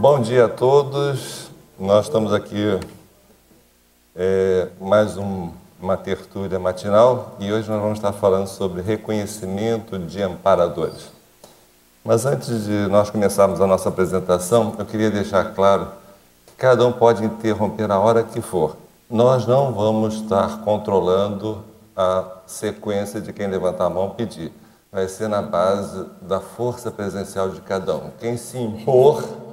Bom dia a todos. Nós estamos aqui é, mais um, uma tertúlia matinal e hoje nós vamos estar falando sobre reconhecimento de amparadores. Mas antes de nós começarmos a nossa apresentação, eu queria deixar claro que cada um pode interromper a hora que for. Nós não vamos estar controlando a sequência de quem levantar a mão pedir. Vai ser na base da força presencial de cada um. Quem se impor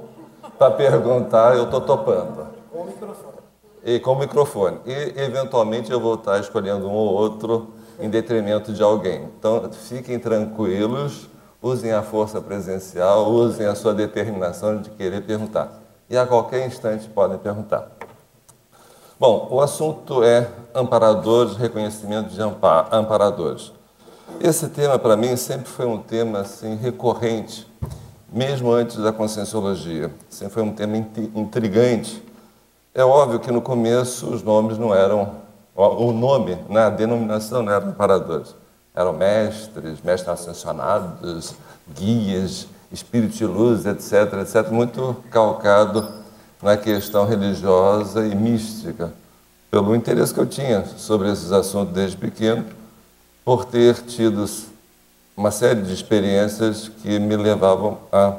para perguntar, eu estou topando. Com o microfone. E com o microfone. E, eventualmente, eu vou estar escolhendo um ou outro em detrimento de alguém. Então, fiquem tranquilos, usem a força presencial, usem a sua determinação de querer perguntar. E a qualquer instante podem perguntar. Bom, o assunto é amparadores, reconhecimento de amparadores. Esse tema, para mim, sempre foi um tema assim, recorrente, mesmo antes da conscienciologia. Sempre foi um tema intrigante. É óbvio que no começo os nomes não eram, o nome, né, a denominação não eram amparadores. Eram mestres, mestres ascensionados, guias, espíritos de luz, etc., etc., muito calcado na questão religiosa e mística, pelo interesse que eu tinha sobre esses assuntos desde pequeno, por ter tido uma série de experiências que me levavam a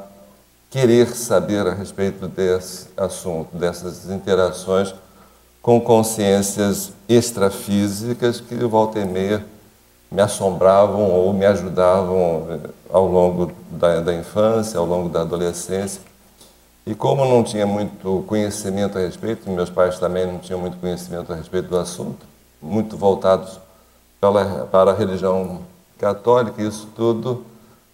querer saber a respeito desse assunto, dessas interações com consciências extrafísicas que volta e meia me assombravam ou me ajudavam eh, ao longo da, da infância, ao longo da adolescência. E como não tinha muito conhecimento a respeito, meus pais também não tinham muito conhecimento a respeito do assunto, muito voltados para, para a religião católica, isso tudo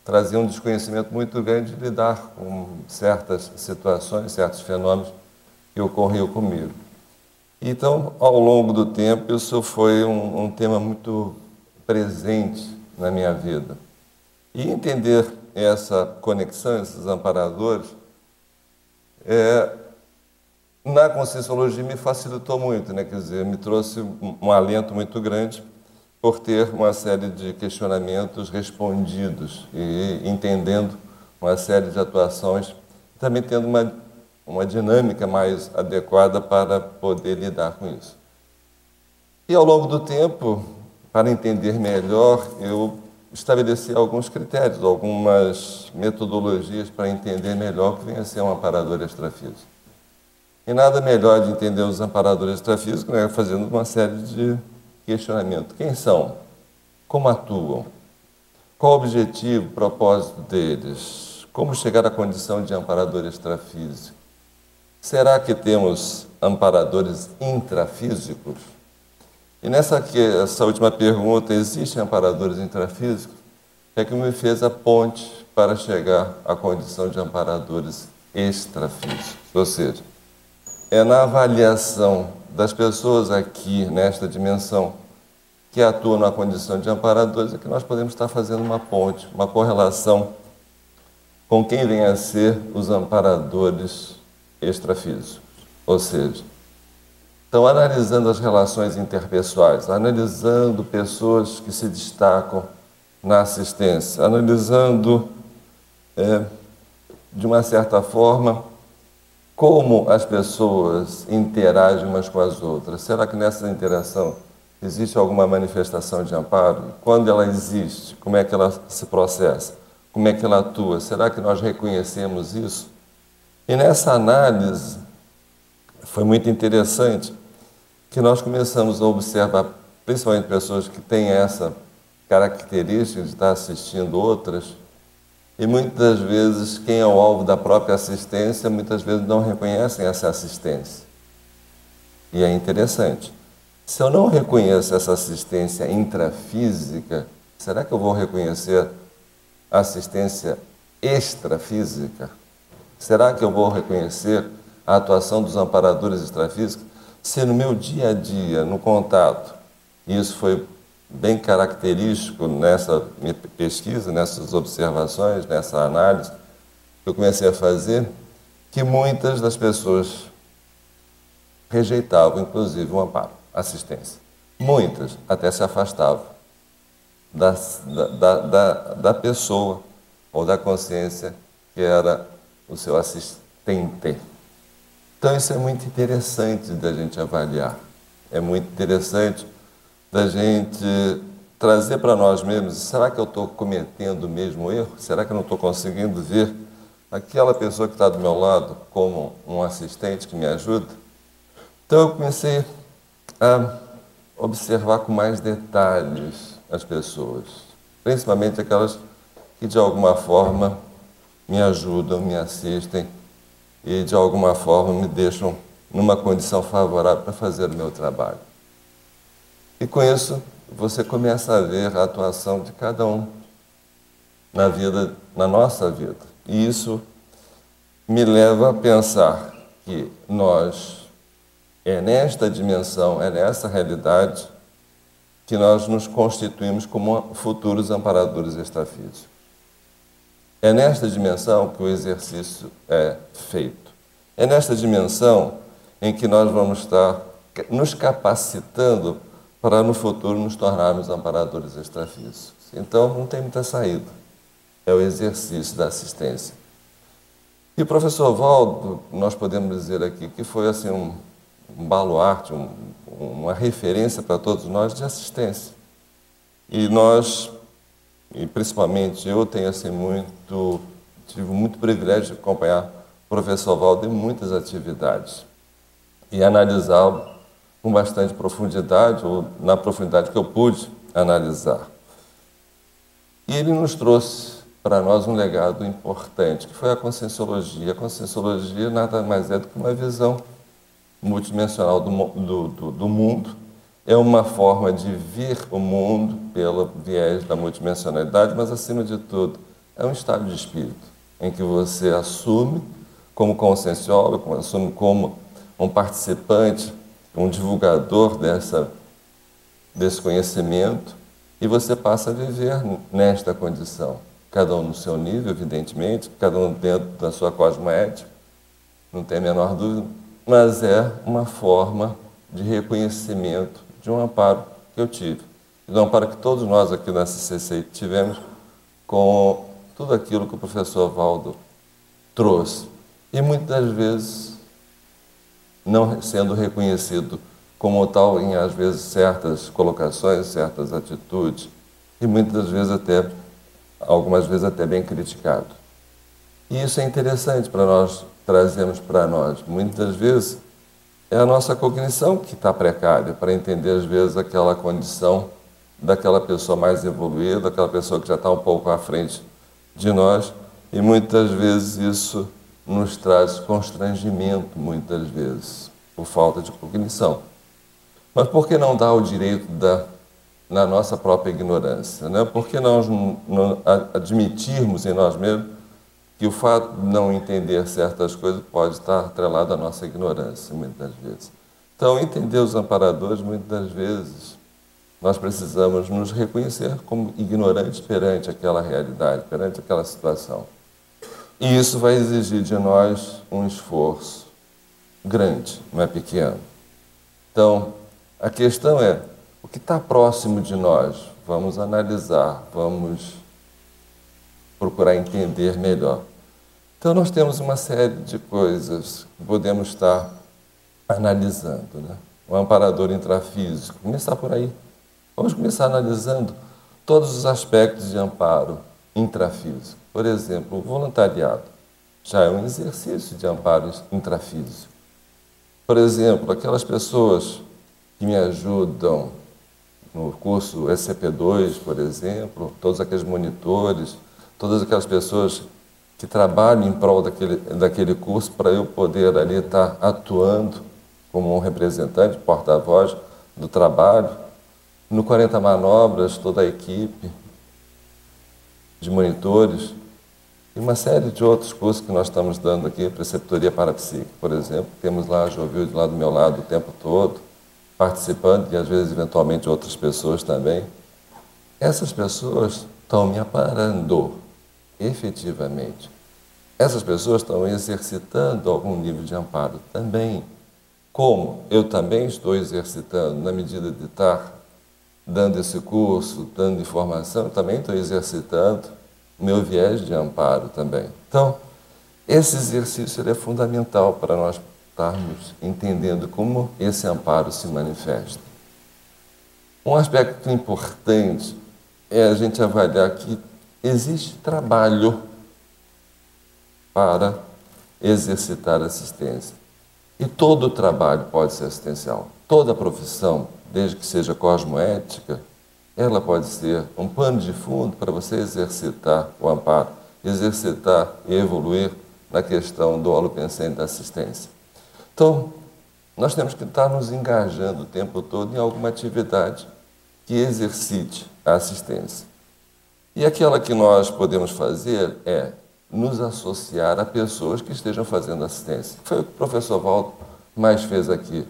trazia um desconhecimento muito grande de lidar com certas situações, certos fenômenos que ocorriam comigo. Então, ao longo do tempo, isso foi um, um tema muito presente na minha vida. E entender essa conexão, esses amparadores, é, na Conscienciologia me facilitou muito, né? quer dizer, me trouxe um, um alento muito grande por ter uma série de questionamentos respondidos e entendendo uma série de atuações, também tendo uma, uma dinâmica mais adequada para poder lidar com isso. E ao longo do tempo, para entender melhor, eu estabelecer alguns critérios, algumas metodologias para entender melhor o que vem a ser um amparador extrafísico. E nada melhor de entender os amparadores extrafísicos né, fazendo uma série de questionamentos. Quem são? Como atuam? Qual o objetivo, propósito deles? Como chegar à condição de amparador extrafísico? Será que temos amparadores intrafísicos? E nessa aqui, essa última pergunta, existem amparadores intrafísicos? É que me fez a ponte para chegar à condição de amparadores extrafísicos. Ou seja, é na avaliação das pessoas aqui, nesta dimensão, que atuam na condição de amparadores, é que nós podemos estar fazendo uma ponte, uma correlação com quem vem a ser os amparadores extrafísicos. Ou seja, então, analisando as relações interpessoais, analisando pessoas que se destacam na assistência, analisando, é, de uma certa forma, como as pessoas interagem umas com as outras. Será que nessa interação existe alguma manifestação de amparo? Quando ela existe, como é que ela se processa? Como é que ela atua? Será que nós reconhecemos isso? E nessa análise foi muito interessante que nós começamos a observar, principalmente pessoas que têm essa característica de estar assistindo outras, e muitas vezes quem é o alvo da própria assistência, muitas vezes não reconhecem essa assistência. E é interessante. Se eu não reconheço essa assistência intrafísica, será que eu vou reconhecer assistência extrafísica? Será que eu vou reconhecer a atuação dos amparadores extrafísicos? se no meu dia a dia, no contato, isso foi bem característico nessa pesquisa, nessas observações, nessa análise que eu comecei a fazer, que muitas das pessoas rejeitavam, inclusive, um amparo, assistência. Muitas até se afastavam da, da, da, da pessoa ou da consciência que era o seu assistente. Então isso é muito interessante da gente avaliar. É muito interessante da gente trazer para nós mesmos, será que eu estou cometendo o mesmo erro? Será que eu não estou conseguindo ver aquela pessoa que está do meu lado como um assistente que me ajuda? Então eu comecei a observar com mais detalhes as pessoas, principalmente aquelas que de alguma forma me ajudam, me assistem e de alguma forma me deixam numa condição favorável para fazer o meu trabalho. E com isso você começa a ver a atuação de cada um na vida, na nossa vida. E isso me leva a pensar que nós é nesta dimensão, é nessa realidade que nós nos constituímos como futuros amparadores extrafísicos. É nesta dimensão que o exercício é feito. É nesta dimensão em que nós vamos estar nos capacitando para no futuro nos tornarmos amparadores extrafísicos. Então não tem muita saída. É o exercício da assistência. E o professor Valdo, nós podemos dizer aqui que foi assim um, um baluarte, um, uma referência para todos nós de assistência. E nós, e principalmente eu, tenho assim muito, tive muito privilégio de acompanhar o professor Valdo em muitas atividades e analisá-lo com bastante profundidade, ou na profundidade que eu pude analisar. E ele nos trouxe para nós um legado importante, que foi a conscienciologia. A conscienciologia nada mais é do que uma visão multidimensional do, do, do, do mundo. É uma forma de ver o mundo pelo viés da multidimensionalidade, mas, acima de tudo, é um estado de espírito em que você assume como conscienciólogo, assume como um participante um divulgador dessa, desse conhecimento e você passa a viver nesta condição. Cada um no seu nível, evidentemente, cada um dentro da sua cosmoética, não tem a menor dúvida, mas é uma forma de reconhecimento de um amparo que eu tive. E do amparo que todos nós aqui na CCC tivemos com tudo aquilo que o professor Valdo trouxe. E muitas vezes não sendo reconhecido como tal em, às vezes, certas colocações, certas atitudes, e muitas vezes até, algumas vezes até bem criticado. E isso é interessante para nós trazermos para nós. Muitas vezes é a nossa cognição que está precária para entender, às vezes, aquela condição daquela pessoa mais evoluída, daquela pessoa que já está um pouco à frente de nós, e muitas vezes isso nos traz constrangimento, muitas vezes, por falta de cognição. Mas por que não dar o direito da, na nossa própria ignorância? Né? Por que nós não admitirmos em nós mesmos que o fato de não entender certas coisas pode estar atrelado à nossa ignorância, muitas vezes? Então, entender os amparadores, muitas vezes, nós precisamos nos reconhecer como ignorantes perante aquela realidade, perante aquela situação. E isso vai exigir de nós um esforço grande, não é pequeno. Então, a questão é: o que está próximo de nós? Vamos analisar, vamos procurar entender melhor. Então, nós temos uma série de coisas que podemos estar analisando. Né? O amparador intrafísico, começar por aí. Vamos começar analisando todos os aspectos de amparo intrafísico. Por exemplo, o voluntariado já é um exercício de amparo intrafísico. Por exemplo, aquelas pessoas que me ajudam no curso SCP-2, por exemplo, todos aqueles monitores, todas aquelas pessoas que trabalham em prol daquele, daquele curso para eu poder ali estar atuando como um representante, porta-voz do trabalho. No 40 Manobras, toda a equipe de monitores, e uma série de outros cursos que nós estamos dando aqui, preceptoria parapsíquica, por exemplo. Temos lá a lá do meu lado o tempo todo, participando, e às vezes, eventualmente, outras pessoas também. Essas pessoas estão me aparando, efetivamente. Essas pessoas estão exercitando algum nível de amparo também. Como eu também estou exercitando, na medida de estar dando esse curso, dando informação, também estou exercitando meu viés de amparo também. Então, Esse exercício é fundamental para nós estarmos entendendo como esse amparo se manifesta. Um aspecto importante é a gente avaliar que existe trabalho para exercitar assistência. E todo trabalho pode ser assistencial. Toda profissão, desde que seja cosmoética, ela pode ser um pano de fundo para você exercitar o amparo, exercitar e evoluir na questão do holopensene da assistência. Então, nós temos que estar nos engajando o tempo todo em alguma atividade que exercite a assistência. E aquela que nós podemos fazer é nos associar a pessoas que estejam fazendo assistência. Foi o que o professor Valdo mais fez aqui.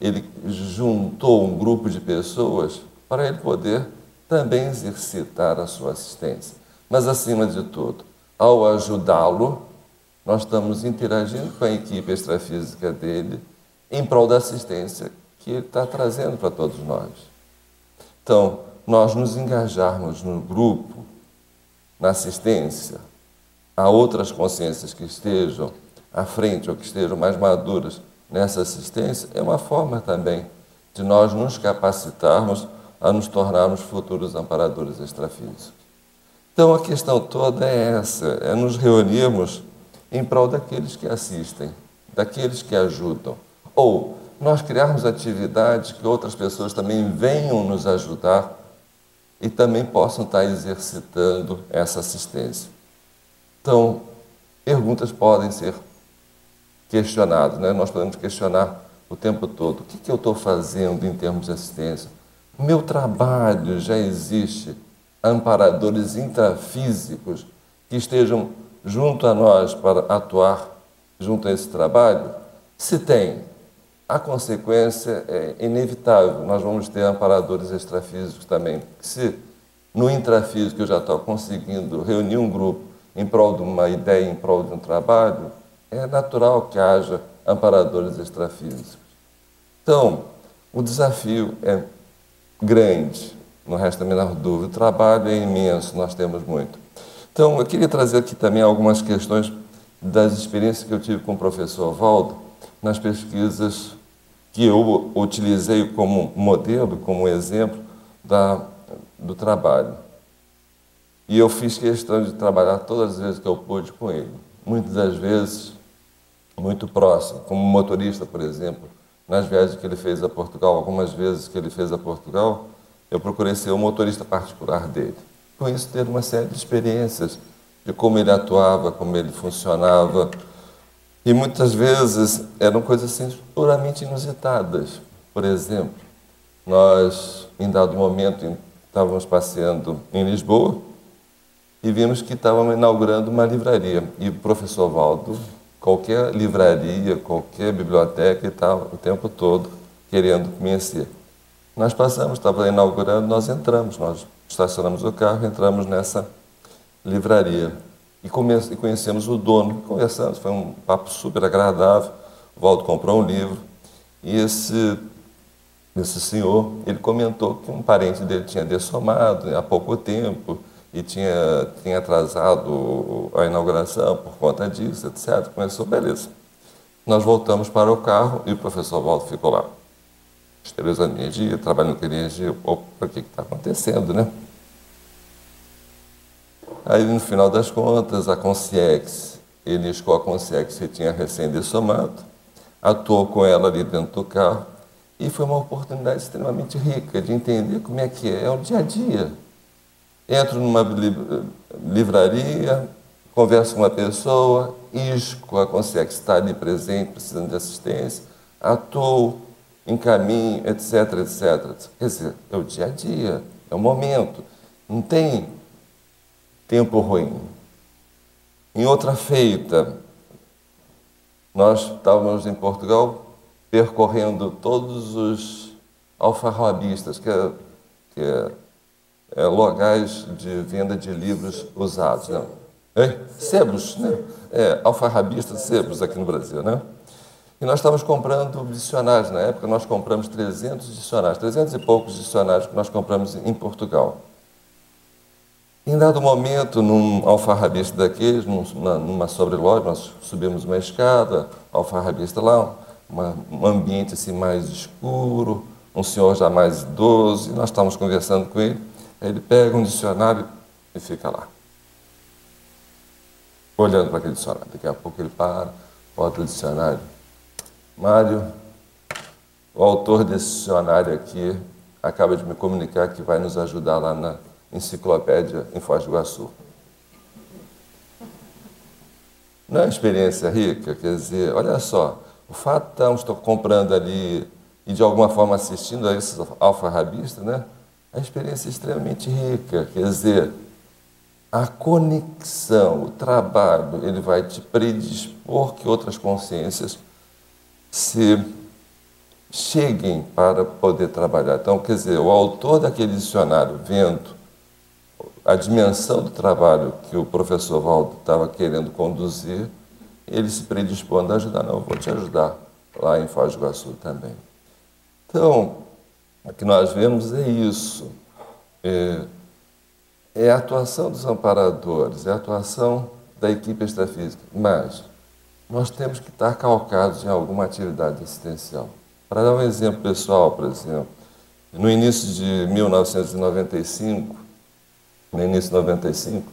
Ele juntou um grupo de pessoas para ele poder também exercitar a sua assistência. Mas, acima de tudo, ao ajudá-lo, nós estamos interagindo com a equipe extrafísica dele em prol da assistência que ele está trazendo para todos nós. Então, nós nos engajarmos no grupo, na assistência, a outras consciências que estejam à frente ou que estejam mais maduras nessa assistência, é uma forma também de nós nos capacitarmos a nos tornarmos futuros amparadores extrafísicos. Então a questão toda é essa, é nos reunirmos em prol daqueles que assistem, daqueles que ajudam, ou nós criarmos atividades que outras pessoas também venham nos ajudar e também possam estar exercitando essa assistência. Então, perguntas podem ser questionadas, né? nós podemos questionar o tempo todo: o que, que eu estou fazendo em termos de assistência? Meu trabalho já existe amparadores intrafísicos que estejam junto a nós para atuar junto a esse trabalho? Se tem, a consequência é inevitável. Nós vamos ter amparadores extrafísicos também. Se no intrafísico eu já estou conseguindo reunir um grupo em prol de uma ideia, em prol de um trabalho, é natural que haja amparadores extrafísicos. Então, o desafio é grande, não resta a menor dúvida. O trabalho é imenso, nós temos muito. Então, eu queria trazer aqui também algumas questões das experiências que eu tive com o professor Valdo nas pesquisas que eu utilizei como modelo, como exemplo da, do trabalho. E eu fiz questão de trabalhar todas as vezes que eu pude com ele. Muitas das vezes, muito próximo, como motorista, por exemplo nas viagens que ele fez a Portugal, algumas vezes que ele fez a Portugal, eu procurei ser o motorista particular dele. Com isso, ter uma série de experiências de como ele atuava, como ele funcionava. E muitas vezes eram coisas assim, puramente inusitadas. Por exemplo, nós, em dado momento, estávamos passeando em Lisboa e vimos que estavam inaugurando uma livraria. E o professor Valdo qualquer livraria, qualquer biblioteca e tal, o tempo todo querendo conhecer. Nós passamos, estava inaugurando, nós entramos, nós estacionamos o carro, entramos nessa livraria e, e conhecemos o dono, conversamos, foi um papo super agradável. O Valdo comprou um livro e esse, esse senhor, ele comentou que um parente dele tinha dessomado há pouco tempo, e tinha, tinha atrasado a inauguração por conta disso, etc. Começou, beleza. Nós voltamos para o carro e o professor Waldo ficou lá, esterilizando energia, trabalhando com energia. Opa, o que está acontecendo, né? Aí, no final das contas, a Conciex, ele com a Conciex que tinha recém-dessomado, atuou com ela ali dentro do carro e foi uma oportunidade extremamente rica de entender como é que é, é o dia a dia entro numa livraria, converso com uma pessoa, isco a consciência está ali presente, precisando de assistência, atuo, encaminho, etc, etc. Quer dizer, é o dia a dia, é o momento. Não tem tempo ruim. Em outra feita, nós estávamos em Portugal percorrendo todos os alfarrabistas, que é, que é é, locais de venda de livros usados. Né? Hein? Sebos, né? É, alfarrabista sebos aqui no Brasil, né? E nós estávamos comprando dicionários. Na época, nós compramos 300 dicionários, 300 e poucos dicionários que nós compramos em Portugal. Em dado momento, num alfarrabista daqueles, numa, numa sobreloja, nós subimos uma escada, alfarrabista lá, uma, um ambiente assim mais escuro, um senhor já mais idoso, e nós estávamos conversando com ele. Ele pega um dicionário e fica lá, olhando para aquele dicionário. Daqui a pouco ele para, bota o dicionário. Mário, o autor desse dicionário aqui acaba de me comunicar que vai nos ajudar lá na enciclopédia em Foz do Iguaçu. Não é uma experiência rica? Quer dizer, olha só, o fato de estarmos comprando ali e de alguma forma assistindo a esses alfarrabistas, né? É uma experiência extremamente rica. Quer dizer, a conexão, o trabalho, ele vai te predispor que outras consciências se cheguem para poder trabalhar. Então, quer dizer, o autor daquele dicionário, vendo a dimensão do trabalho que o professor Valdo estava querendo conduzir, ele se predispondo a ajudar. Não, eu vou te ajudar lá em Foz do Iguaçu também. Então, o que nós vemos é isso. É, é a atuação dos amparadores, é a atuação da equipe extrafísica. Mas nós temos que estar calcados em alguma atividade assistencial. Para dar um exemplo pessoal, por exemplo, no início de 1995, no início de 95,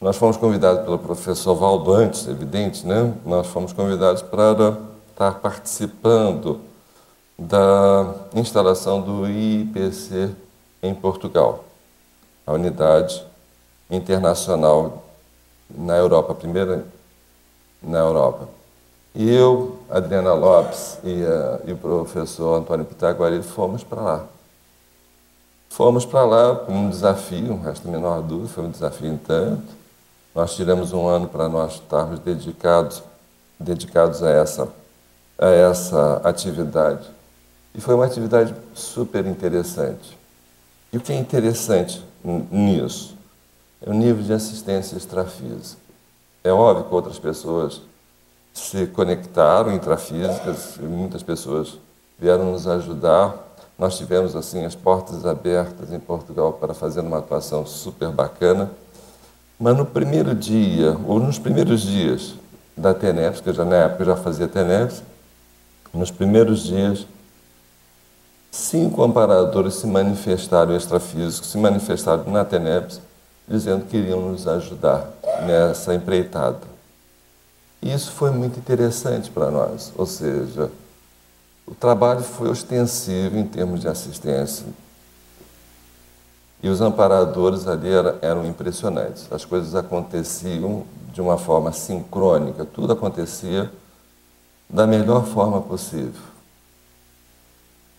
nós fomos convidados pelo professor Valdo antes, evidente, né? Nós fomos convidados para estar participando da instalação do IPC em Portugal, a unidade internacional na Europa, a primeira na Europa. E eu, Adriana Lopes e, uh, e o professor Antônio Pitaguari fomos para lá. Fomos para lá com um desafio, resta a menor dúvida, foi um desafio em tanto. Nós tiramos um ano para nós estarmos dedicados, dedicados a essa, a essa atividade. E foi uma atividade super interessante. E o que é interessante nisso é o nível de assistência extrafísica. É óbvio que outras pessoas se conectaram intrafísicas, muitas pessoas vieram nos ajudar. Nós tivemos assim as portas abertas em Portugal para fazer uma atuação super bacana. Mas no primeiro dia, ou nos primeiros dias da TENEPS, que eu já na época já fazia TENEPS, nos primeiros dias, cinco amparadores se manifestaram extrafísicos, se manifestaram na TENEPS, dizendo que iriam nos ajudar nessa empreitada. E isso foi muito interessante para nós, ou seja, o trabalho foi ostensivo em termos de assistência. E os amparadores ali eram impressionantes. As coisas aconteciam de uma forma sincrônica, tudo acontecia da melhor forma possível.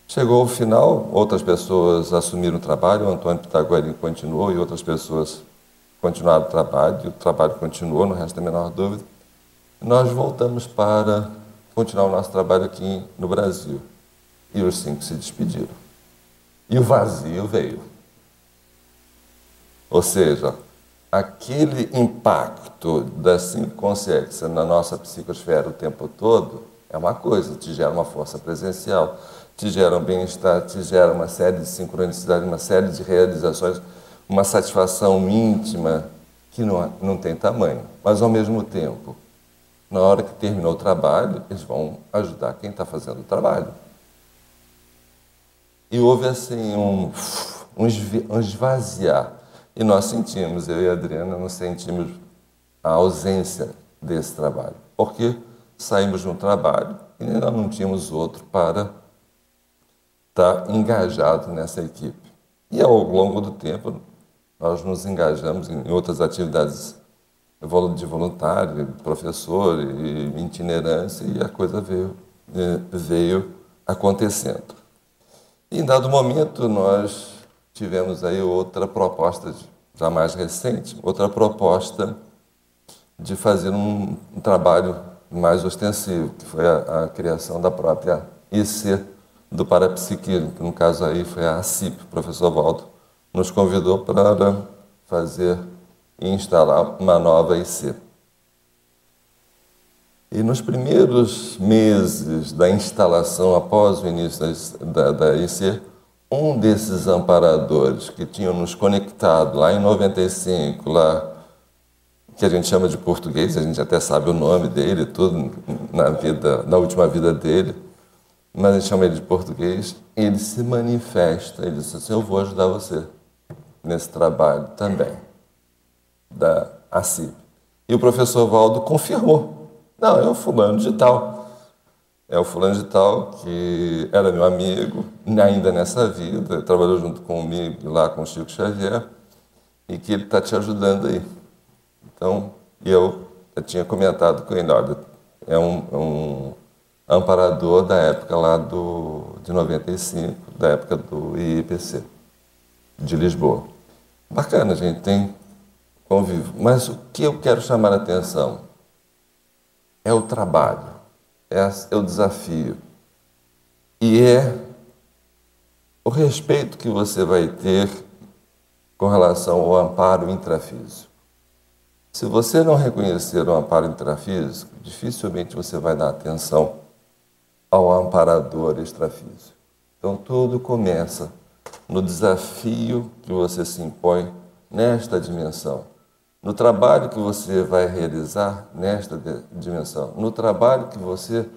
Chegou o final, outras pessoas assumiram o trabalho, o Antônio Pitaguari continuou e outras pessoas continuaram o trabalho, e o trabalho continuou, não resta a menor dúvida nós voltamos para continuar o nosso trabalho aqui no Brasil. E os cinco se despediram. E o vazio veio. Ou seja, aquele impacto da cinco consciência na nossa psicosfera o tempo todo é uma coisa, te gera uma força presencial, te gera um bem-estar, te gera uma série de sincronicidades, uma série de realizações, uma satisfação íntima que não, não tem tamanho. Mas, ao mesmo tempo, na hora que terminou o trabalho, eles vão ajudar quem está fazendo o trabalho. E houve assim um, um esvaziar. E nós sentimos, eu e a Adriana, nós sentimos a ausência desse trabalho. Porque saímos de um trabalho e ainda não tínhamos outro para estar engajado nessa equipe. E ao longo do tempo, nós nos engajamos em outras atividades de voluntário, professor e itinerância, e a coisa veio, é, veio acontecendo. E, em dado momento, nós tivemos aí outra proposta, já mais recente, outra proposta de fazer um, um trabalho mais ostensivo, que foi a, a, criação da própria IC do parapsiquismo, que no caso aí foi a ACIP, professor Waldo, nos convidou para fazer e instalar uma nova IC. E nos primeiros meses da instalação, após o início da, da IC, um desses amparadores que tinham nos conectado lá em 95, lá que a gente chama de português, a gente até sabe o nome dele, tudo na vida, na última vida dele, mas a gente chama ele de português, ele se manifesta, ele diz assim, eu vou ajudar você nesse trabalho também, da ACIP. E o professor Valdo confirmou, não, é o fulano de tal, é o fulano de tal que era meu amigo, ainda nessa vida, trabalhou junto comigo lá com o Chico Xavier, e que ele está te ajudando aí. Então, eu, eu tinha comentado com ele, olha, é um, um amparador da época lá do, de 95, da época do IIPC, de Lisboa. Bacana, a gente tem convívio. Mas o que eu quero chamar a atenção é o trabalho, é, é o desafio. E é o respeito que você vai ter com relação ao amparo intrafísico. Se você não reconhecer o amparo intrafísico, dificilmente você vai dar atenção ao amparador extrafísico. Então tudo começa no desafio que você se impõe nesta dimensão, no trabalho que você vai realizar nesta dimensão, no trabalho que você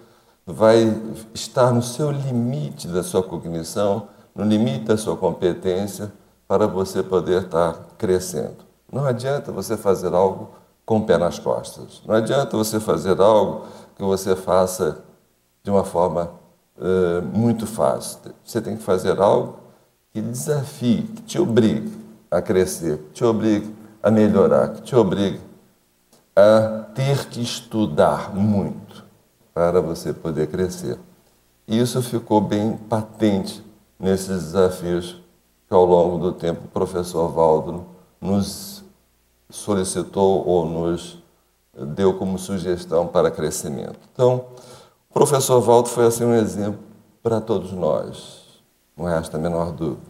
vai estar no seu limite da sua cognição, no limite da sua competência para você poder estar crescendo. Não adianta você fazer algo com o pé nas costas. Não adianta você fazer algo que você faça de uma forma uh, muito fácil. Você tem que fazer algo que desafie, que te obrigue a crescer, que te obrigue a melhorar, que te obrigue a ter que estudar muito para você poder crescer. E isso ficou bem patente nesses desafios que ao longo do tempo o professor Valdo nos solicitou ou nos deu como sugestão para crescimento. Então, professor Waldo foi assim um exemplo para todos nós, não resta a menor dúvida.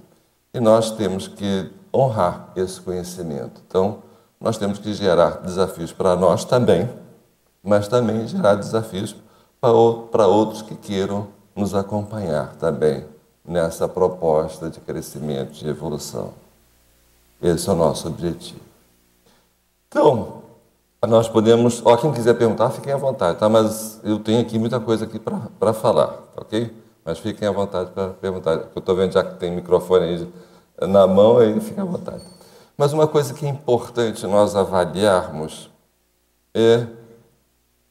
E nós temos que honrar esse conhecimento. Então, nós temos que gerar desafios para nós também, mas também gerar desafios para outros que queiram nos acompanhar também nessa proposta de crescimento, de evolução. Esse é o nosso objetivo. Então, nós podemos. Ó, quem quiser perguntar, fiquem à vontade, tá? Mas eu tenho aqui muita coisa aqui para falar, tá ok? Mas fiquem à vontade para perguntar. Eu estou vendo já que tem microfone aí na mão, aí fiquem à vontade. Mas uma coisa que é importante nós avaliarmos é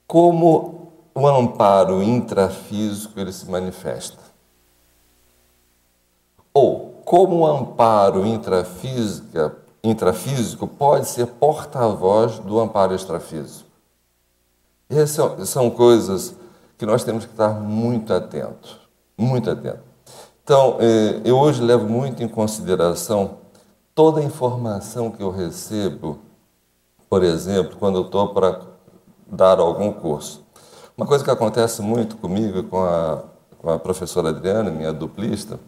como o amparo intrafísico ele se manifesta. Ou como o amparo intrafísica intrafísico pode ser porta-voz do amparo extrafísico. Essas são coisas que nós temos que estar muito atentos, muito atentos. Então, eh, eu hoje levo muito em consideração toda a informação que eu recebo, por exemplo, quando eu estou para dar algum curso. Uma coisa que acontece muito comigo com a, com a professora Adriana, minha duplista,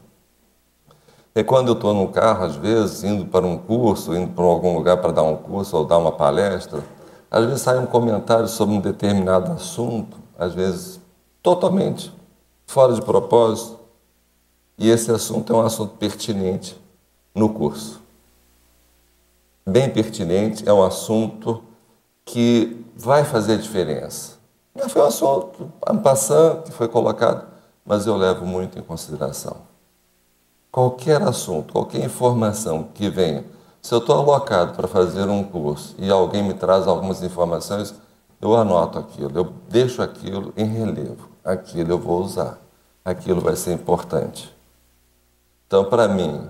é quando eu estou no carro, às vezes, indo para um curso, indo para algum lugar para dar um curso ou dar uma palestra, às vezes sai um comentário sobre um determinado assunto, às vezes totalmente fora de propósito, e esse assunto é um assunto pertinente no curso. Bem pertinente, é um assunto que vai fazer diferença. Não foi um assunto passando que foi colocado, mas eu levo muito em consideração qualquer assunto, qualquer informação que venha, se eu estou alocado para fazer um curso e alguém me traz algumas informações, eu anoto aquilo, eu deixo aquilo em relevo. Aquilo eu vou usar, aquilo vai ser importante. Então, para mim,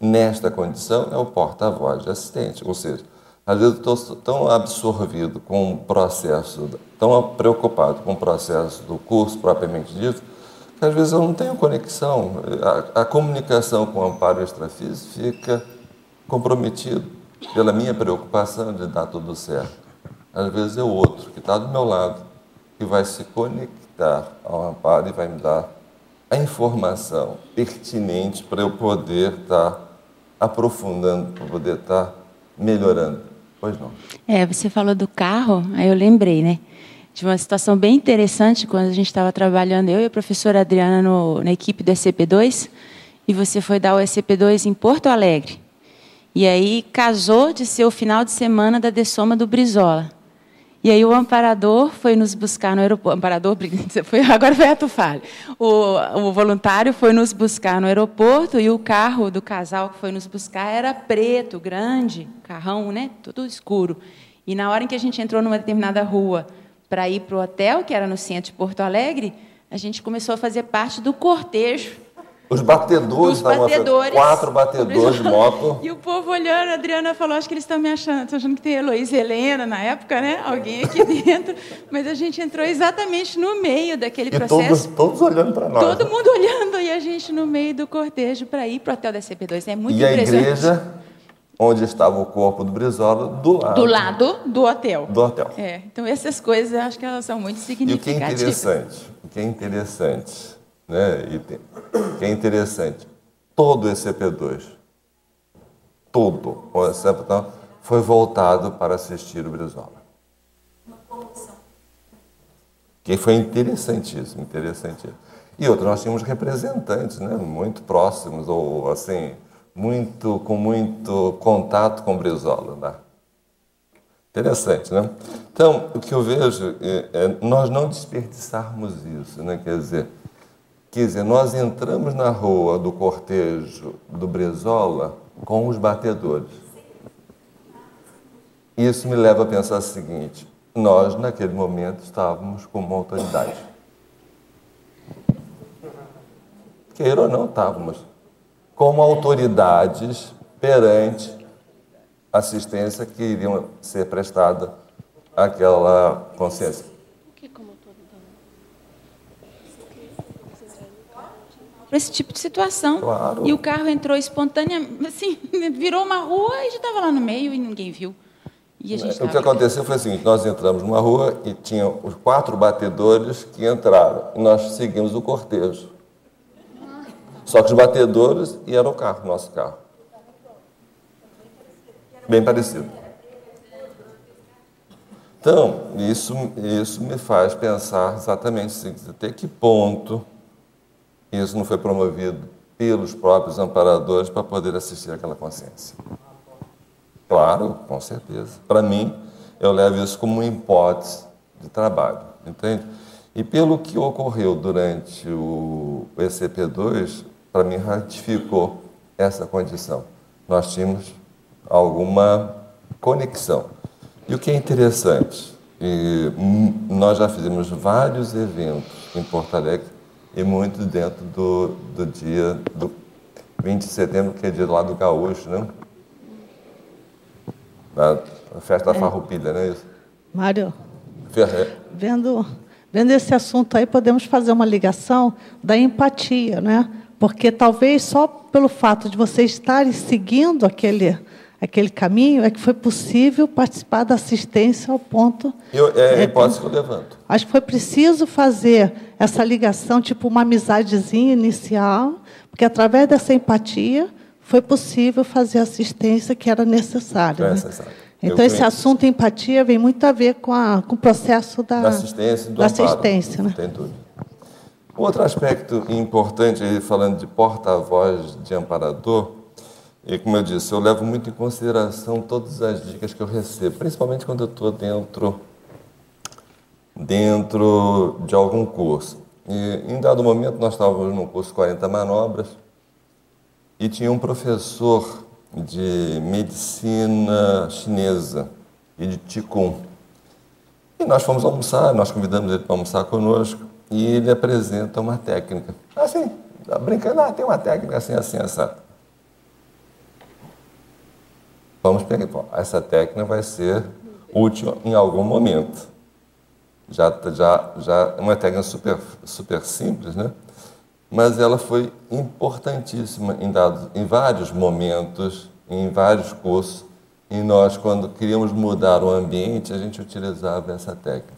nesta condição, é o porta-voz de assistente, ou seja, às vezes eu estou tão absorvido com o processo, tão preocupado com o processo do curso propriamente dito, às vezes eu não tenho conexão. A, a comunicação com o amparo extrafísico fica comprometido pela minha preocupação de dar tudo certo. Às vezes é o outro que está do meu lado que vai se conectar ao amparo e vai me dar a informação pertinente para eu poder estar tá aprofundando, para poder estar tá melhorando. Pois não. É, você falou do carro, aí eu lembrei, né? De uma situação bem interessante quando a gente estava trabalhando, eu e a professora Adriana, no, na equipe do SCP-2, e você foi dar o ECP2 em Porto Alegre. E aí casou de ser o final de semana da dessoma do Brizola. E aí o amparador foi nos buscar no aeroporto. Amparador, foi, agora foi a Tufale. O, o voluntário foi nos buscar no aeroporto e o carro do casal que foi nos buscar era preto, grande, carrão, né? Tudo escuro. E na hora em que a gente entrou numa determinada rua para ir para o hotel, que era no centro de Porto Alegre, a gente começou a fazer parte do cortejo os batedores, Os batedores. quatro batedores de moto. E o povo olhando, a Adriana falou, acho que eles estão me achando, estão achando que tem Heloísa Helena na época, né? Alguém aqui dentro. Mas a gente entrou exatamente no meio daquele e processo. Todos, todos olhando para nós. Todo mundo olhando e a gente no meio do cortejo para ir para o hotel da CP2. É muito e impressionante. E a igreja onde estava o corpo do Brizola, do lado. Do lado do hotel. Do hotel. É, então essas coisas, acho que elas são muito significativas. E o que é interessante, o que é interessante né? E tem, que é interessante, todo esse EP2, todo o então, foi voltado para assistir o Brizola. Que foi interessantíssimo, interessantíssimo. E outro, nós tínhamos representantes, né, muito próximos, ou assim, muito, com muito contato com Brizola. Né? Interessante, né? Então, o que eu vejo é, é nós não desperdiçarmos isso, né? Quer dizer, Quer dizer, nós entramos na rua do cortejo do Brezola com os batedores. Isso me leva a pensar o seguinte: nós, naquele momento, estávamos com uma autoridade. Queira ou não, estávamos como autoridades perante a assistência que iriam ser prestada àquela consciência. para esse tipo de situação. Claro. E o carro entrou espontaneamente, assim, virou uma rua e já estava lá no meio e ninguém viu. E o que aconteceu foi o seguinte: nós entramos numa rua e tinha os quatro batedores que entraram. E nós seguimos o cortejo. Só que os batedores e era o carro, nosso carro. Bem parecido. Então, isso, isso me faz pensar exatamente assim, até que ponto isso não foi promovido pelos próprios amparadores para poder assistir aquela consciência. Claro, com certeza. Para mim, eu levo isso como uma hipótese de trabalho, entende? E pelo que ocorreu durante o ECP2, para mim ratificou essa condição. Nós tínhamos alguma conexão. E o que é interessante, nós já fizemos vários eventos em Porto Alegre e muito dentro do, do dia do 20 de setembro, que é dia lá do gaúcho, né? Da festa da é. farroupilha, não é isso? Mário, vendo, vendo esse assunto aí, podemos fazer uma ligação da empatia, né? Porque talvez só pelo fato de vocês estarem seguindo aquele aquele caminho, é que foi possível participar da assistência ao ponto. Eu, é a é, hipótese que eu levanto. Acho que foi preciso fazer essa ligação, tipo uma amizadezinha inicial, porque através dessa empatia foi possível fazer a assistência que era necessária. É né? Então, eu esse conheço. assunto empatia vem muito a ver com, a, com o processo da, da assistência. Do da assistência né? Tem tudo. Outro aspecto importante, falando de porta-voz de amparador, e como eu disse, eu levo muito em consideração todas as dicas que eu recebo, principalmente quando eu estou dentro, dentro de algum curso. E em dado momento nós estávamos no curso 40 manobras e tinha um professor de medicina chinesa e de Qigong. E nós fomos almoçar, nós convidamos ele para almoçar conosco e ele apresenta uma técnica. Assim, brincando, ah, tem uma técnica assim, assim, assim. Vamos pegar, bom, essa técnica vai ser útil em algum momento. Já, já, já é uma técnica super, super simples, né? Mas ela foi importantíssima em, dados, em vários momentos, em vários cursos. E nós, quando queríamos mudar o ambiente, a gente utilizava essa técnica.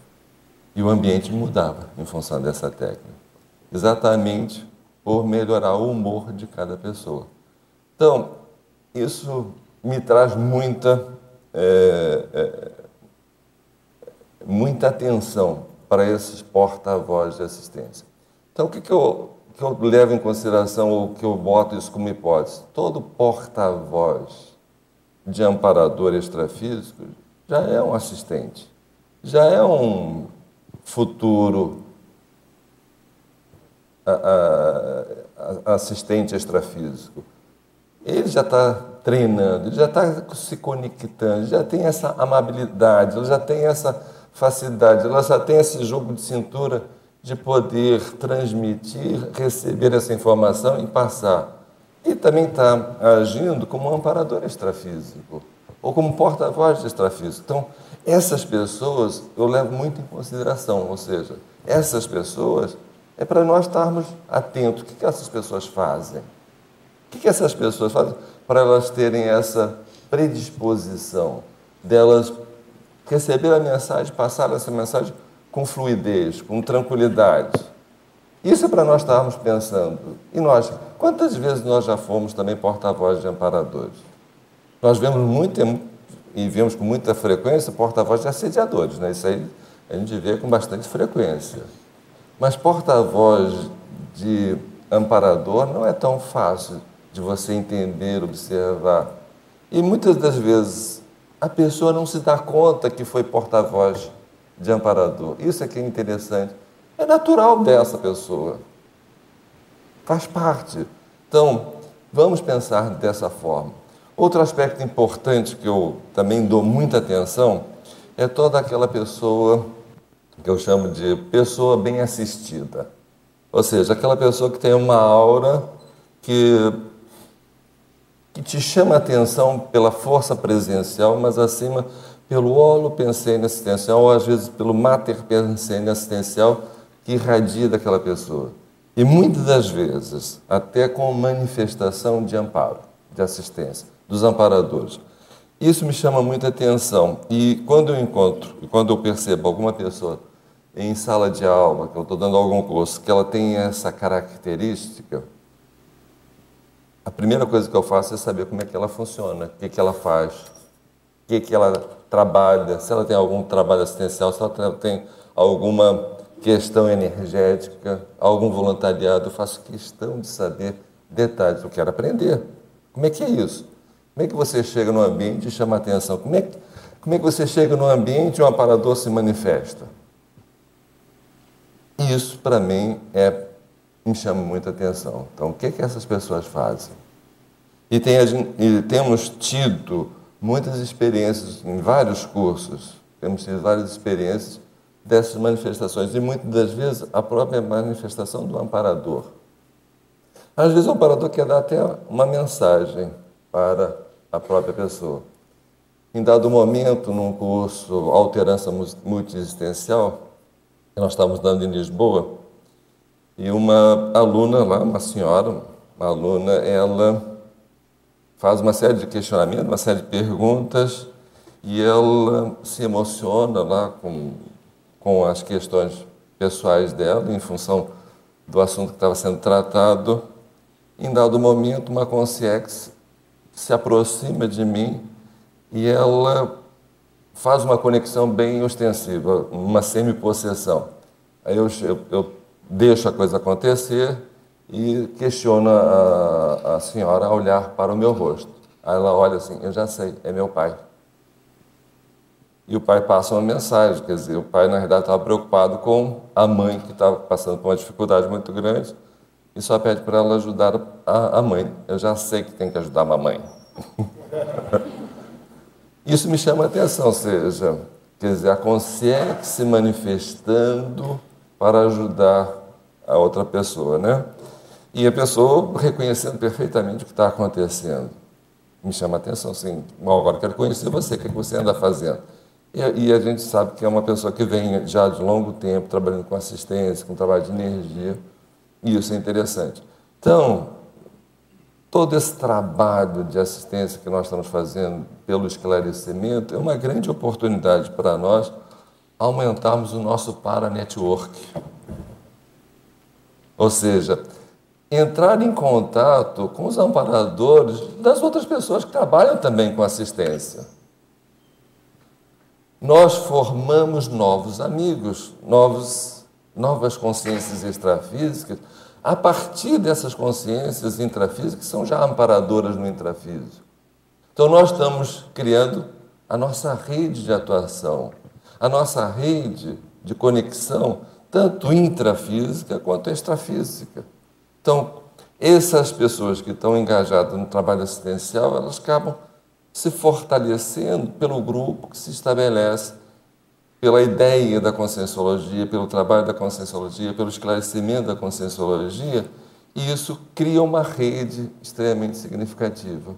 E o ambiente mudava em função dessa técnica. Exatamente por melhorar o humor de cada pessoa. Então, isso me traz muita, é, é, muita atenção para esses porta-voz de assistência. Então, o que, que, eu, que eu levo em consideração ou que eu boto isso como hipótese? Todo porta-voz de amparador extrafísico já é um assistente, já é um futuro assistente extrafísico. Ele já está treinando, ele já está se conectando, já tem essa amabilidade, ele já tem essa facilidade, ela já tem esse jogo de cintura de poder transmitir, receber essa informação e passar. E também está agindo como amparador extrafísico, ou como porta-voz extrafísico. Então, essas pessoas eu levo muito em consideração, ou seja, essas pessoas é para nós estarmos atentos. O que, que essas pessoas fazem? O que, que essas pessoas fazem para elas terem essa predisposição delas receber a mensagem, passar essa mensagem com fluidez, com tranquilidade. Isso é para nós estarmos pensando. E nós, quantas vezes nós já fomos também porta-voz de amparadores? Nós vemos muito e vemos com muita frequência porta-voz de assediadores, né? Isso aí a gente vê com bastante frequência. Mas porta-voz de amparador não é tão fácil de você entender, observar. E muitas das vezes a pessoa não se dá conta que foi porta-voz de amparador. Isso é que é interessante. É natural dessa pessoa. Faz parte. Então, vamos pensar dessa forma. Outro aspecto importante que eu também dou muita atenção é toda aquela pessoa que eu chamo de pessoa bem assistida. Ou seja, aquela pessoa que tem uma aura que que te chama a atenção pela força presencial, mas acima pelo holo pensene assistencial, ou às vezes pelo mater pensene assistencial que irradia daquela pessoa. E muitas das vezes, até com manifestação de amparo, de assistência, dos amparadores. Isso me chama muita atenção. E quando eu encontro, quando eu percebo alguma pessoa em sala de aula, que eu estou dando algum curso, que ela tem essa característica, a primeira coisa que eu faço é saber como é que ela funciona, o que, que ela faz, o que, que ela trabalha, se ela tem algum trabalho assistencial, se ela tem alguma questão energética, algum voluntariado. Eu faço questão de saber detalhes, eu quero aprender. Como é que é isso? Como é que você chega no ambiente e chama atenção? Como é que, como é que você chega no ambiente e um aparador se manifesta? Isso, para mim, é me chama muita atenção. Então, o que, é que essas pessoas fazem? E, tem, e temos tido muitas experiências em vários cursos, temos tido várias experiências dessas manifestações, e muitas das vezes a própria manifestação do amparador. Às vezes o amparador quer dar até uma mensagem para a própria pessoa. Em dado momento, num curso Alterança Multiexistencial, que nós estávamos dando em Lisboa, e uma aluna lá, uma senhora, uma aluna, ela faz uma série de questionamentos, uma série de perguntas, e ela se emociona lá com, com as questões pessoais dela, em função do assunto que estava sendo tratado. Em dado momento, uma consciência se aproxima de mim e ela faz uma conexão bem ostensiva, uma semi-possessão. Aí eu, eu, eu deixo a coisa acontecer e questiono a, a senhora a olhar para o meu rosto. Aí ela olha assim, eu já sei, é meu pai. E o pai passa uma mensagem, quer dizer, o pai na verdade estava preocupado com a mãe que estava passando por uma dificuldade muito grande e só pede para ela ajudar a, a mãe. Eu já sei que tem que ajudar a mamãe. Isso me chama a atenção, ou seja, quer dizer, a consciência se manifestando para ajudar a outra pessoa, né? E a pessoa reconhecendo perfeitamente o que está acontecendo. Me chama a atenção, assim, bom, agora quero conhecer você, o que, é que você anda fazendo? E, e, a gente sabe que é uma pessoa que vem já de longo tempo trabalhando com assistência, com trabalho de energia, e isso é interessante. Então, todo esse trabalho de assistência que nós estamos fazendo pelo esclarecimento é uma grande oportunidade para nós aumentarmos o nosso para-network. Ou seja, entrar em contato com os amparadores das outras pessoas que trabalham também com assistência. Nós formamos novos amigos, novos, novas consciências extrafísicas, a partir dessas consciências intrafísicas que são já amparadoras no intrafísico. Então, nós estamos criando a nossa rede de atuação, a nossa rede de conexão, tanto intrafísica quanto extrafísica. Então, essas pessoas que estão engajadas no trabalho assistencial, elas acabam se fortalecendo pelo grupo que se estabelece pela ideia da conscienciologia, pelo trabalho da conscienciologia, pelo esclarecimento da conscienciologia, e isso cria uma rede extremamente significativa.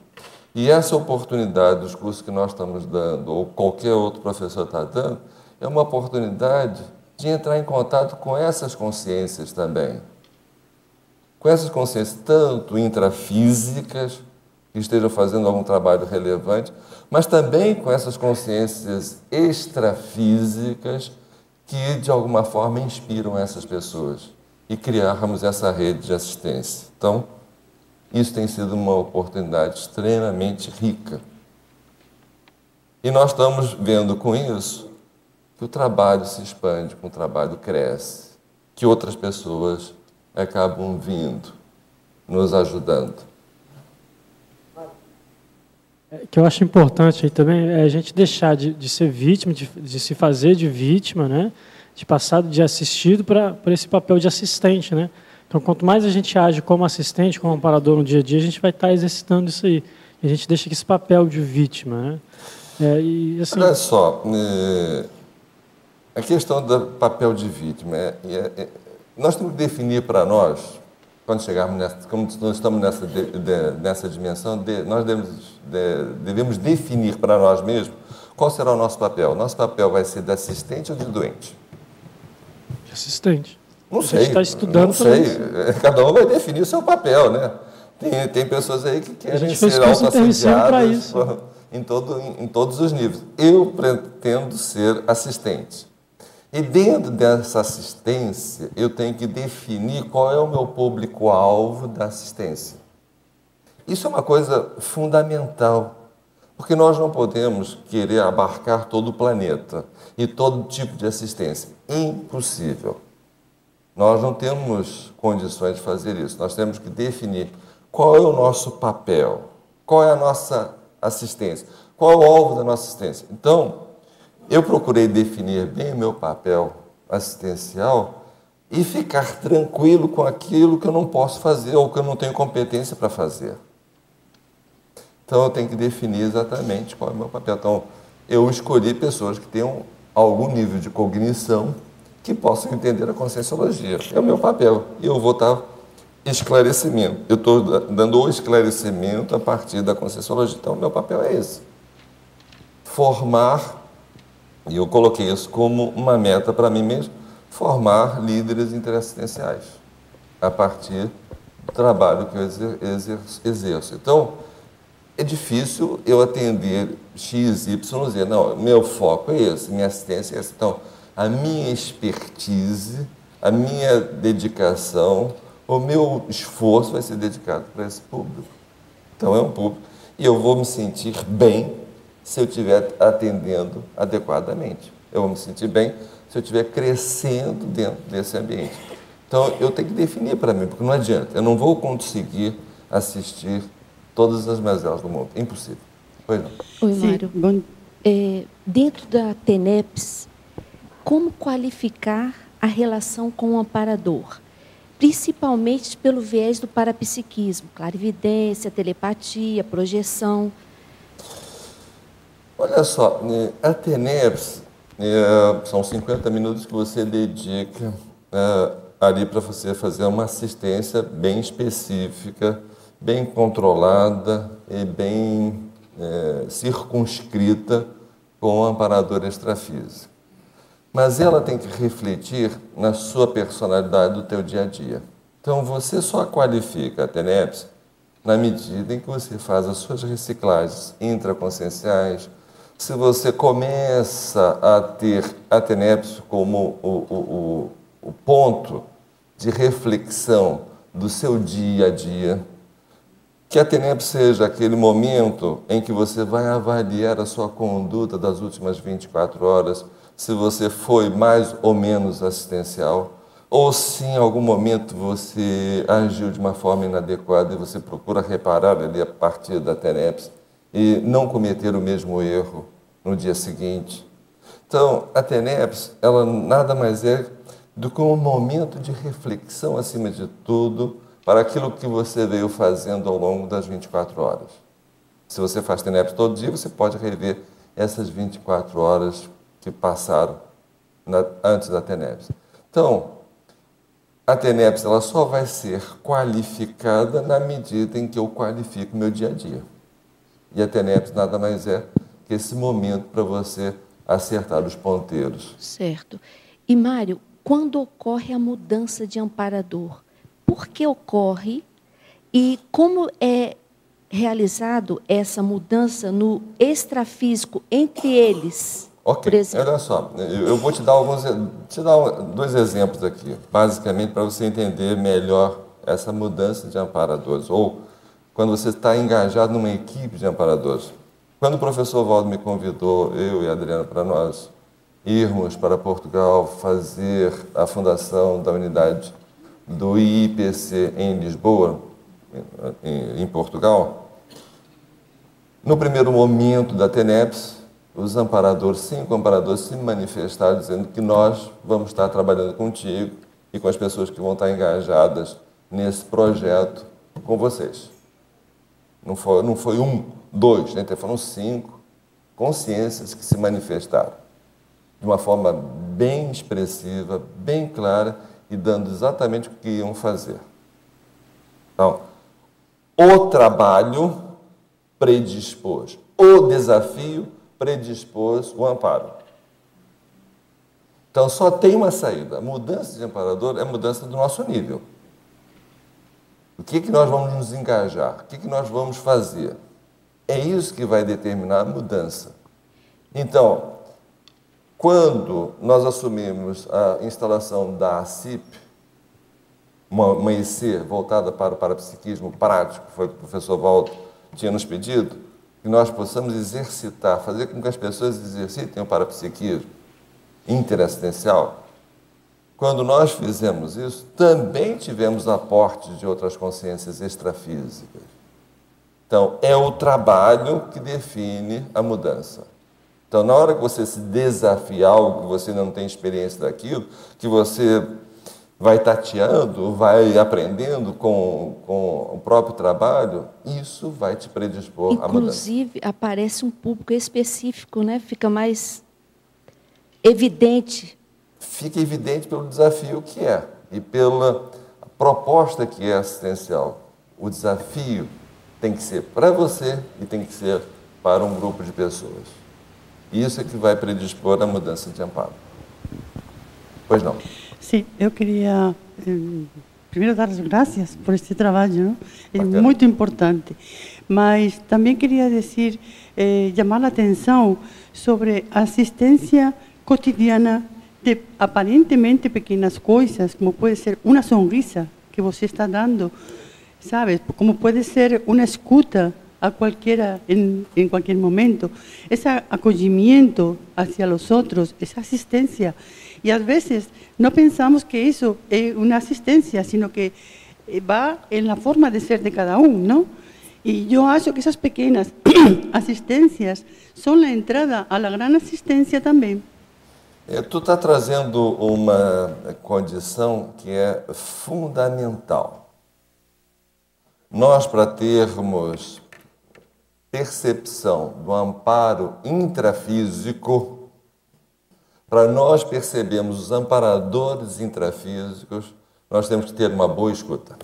E essa oportunidade dos cursos que nós estamos dando, ou qualquer outro professor está dando, é uma oportunidade de entrar em contato com essas consciências também. Com essas consciências, tanto intrafísicas, que estejam fazendo algum trabalho relevante, mas também com essas consciências extrafísicas que, de alguma forma, inspiram essas pessoas e criarmos essa rede de assistência. Então, isso tem sido uma oportunidade extremamente rica. E nós estamos vendo com isso que o trabalho se expande, que o trabalho cresce, que outras pessoas acabam vindo, nos ajudando. É, que eu acho importante aí também é a gente deixar de, de ser vítima, de, de, se fazer de vítima, né? de passar de assistido para esse papel de assistente. Né? Então, quanto mais a gente age como assistente, como amparador no dia a dia, a gente vai estar tá exercitando isso aí. A gente deixa esse papel de vítima. Né? É, e, assim... Olha só, é, a questão do papel de vítima, é, é, é nós temos que definir para nós quando chegarmos nessa, como nós estamos nessa, de, de, nessa dimensão, de, nós devemos, devemos definir para nós mesmos qual será o nosso papel. Nosso papel vai ser de assistente ou de doente? De assistente. Não sei. A gente está estudando Não sei. Cada um vai definir o seu papel, né? Tem, tem pessoas aí que querem ser autoassediadas em, todo, em, em todos os níveis. Eu pretendo ser assistente. E dentro dessa assistência, eu tenho que definir qual é o meu público-alvo da assistência. Isso é uma coisa fundamental, porque nós não podemos querer abarcar todo o planeta e todo tipo de assistência. Impossível. Nós não temos condições de fazer isso. Nós temos que definir qual é o nosso papel, qual é a nossa assistência, qual é o alvo da nossa assistência. Então, eu procurei definir bem o meu papel assistencial e ficar tranquilo com aquilo que eu não posso fazer ou que eu não tenho competência para fazer. Então eu tenho que definir exatamente qual é o meu papel. Então eu escolhi pessoas que tenham algum nível de cognição que possam entender a conscienciologia. É o meu papel. E eu vou estar esclarecimento. Eu estou dando o esclarecimento a partir da conscienciologia. Então o meu papel é esse. Formar e eu coloquei isso como uma meta para mim mesmo, formar líderes interassistenciais, a partir do trabalho que eu exerço. Então, é difícil eu atender X, Y, Z. Não, meu foco é esse, minha assistência é essa. Então, a minha expertise, a minha dedicação, o meu esforço vai ser dedicado para esse público. Então, é um público. E eu vou me sentir bem se eu estiver atendendo adequadamente. Eu vou me sentir bem se eu estiver crescendo dentro desse ambiente. Então, eu tenho que definir para mim, porque não adianta. Eu não vou conseguir assistir todas as mazelas do mundo. Impossível. Pois não. Oi, Mário. Bom, é, dentro da TENEPS, como qualificar a relação com o amparador? Principalmente pelo viés do parapsiquismo, clarividência, telepatia, projeção. Olha só, né, a TENEPS é, são 50 minutos que você dedica é, ali para você fazer uma assistência bem específica, bem controlada e bem é, circunscrita com o amparador extrafísico. Mas ela tem que refletir na sua personalidade do teu dia a dia. Então você só qualifica a TENEPS na medida em que você faz as suas reciclagens intraconscienciais, se você começa a ter a TENEPS como o, o, o, ponto de reflexão do seu dia a dia, que a TENEP seja aquele momento em que você vai avaliar a sua conduta das últimas 24 horas, se você foi mais ou menos assistencial, ou se em algum momento você agiu de uma forma inadequada e você procura reparar ali a partir da TENEPS e não cometer o mesmo erro no dia seguinte. Então, a TENEPS, ela nada mais é do que um momento de reflexão, acima de tudo, para aquilo que você veio fazendo ao longo das 24 horas. Se você faz TENEPS todo dia, você pode rever essas 24 horas que passaram na, antes da TENEPS. Então, a TENEPS ela só vai ser qualificada na medida em que eu qualifico meu dia a dia. E a TENEPS nada mais é que esse momento para você acertar os ponteiros. Certo. E, Mário, quando ocorre a mudança de amparador? Por que ocorre e como é realizado essa mudança no extrafísico entre eles? Ok, olha só, eu vou te dar alguns, te dar dois exemplos aqui, basicamente para você entender melhor essa mudança de amparadores, ou quando você está engajado numa equipe de amparadores. Quando o professor Valdo me convidou, eu e a Adriana, para nós irmos para Portugal fazer a fundação da unidade do IIPC em Lisboa, em, Portugal, no primeiro momento da TENEPS, os amparadores, cinco amparadores se manifestaram dizendo que nós vamos estar trabalhando contigo e com as pessoas que vão estar engajadas nesse projeto com vocês. Não foi, não foi um, dois, né? foram cinco consciências que se manifestaram de uma forma bem expressiva, bem clara e dando exatamente o que iam fazer. Então, o trabalho predispôs, o desafio predispôs o amparo. Então só tem uma saída. Mudança de amparador é mudança do nosso nível. O que, que nós vamos nos engajar? O que, que nós vamos fazer? É isso que vai determinar a mudança. Então, quando nós assumimos a instalação da ACIP, uma, uma IC voltada para o parapsiquismo prático, foi o que o professor Waldo tinha nos pedido, que nós possamos exercitar, fazer com que as pessoas exercitem o parapsiquismo interassistencial. Quando nós fizemos isso, também tivemos aporte de outras consciências extrafísicas. Então, é o trabalho que define a mudança. Então, na hora que você se desafia algo que você não tem experiência daquilo, que você vai tateando, vai aprendendo com, com o próprio trabalho, isso vai te predispor Inclusive, a mudança. Inclusive, aparece um público específico, né? fica mais evidente. Fica evidente pelo desafio que é e pela proposta que é assistencial. O desafio tem que ser para você e tem que ser para um grupo de pessoas. Isso é que vai predispor a mudança de amparo. Pois não. Sim, eu queria eh, primeiro dar as graças por este trabalho, é Bacana. muito importante. Mas também queria dizer, eh, chamar a atenção sobre a assistência cotidiana de aparentemente pequenas coisas, como pode ser uma sonrisa que você está dando, sabe? Como pode ser uma escuta a cualquiera en, en, cualquier momento. Ese acogimiento hacia los otros, esa asistencia. Y a veces no pensamos que eso es una asistencia, sino que eh, va en la forma de ser de cada uno, ¿no? Y yo acho que esas pequeñas asistencias son la entrada a la gran asistencia también. Eh, tu está trazendo uma condição que é fundamental. Nós, para termos percepção do amparo intrafísico, para nós percebermos os amparadores intrafísicos, nós temos que ter uma boa escuta.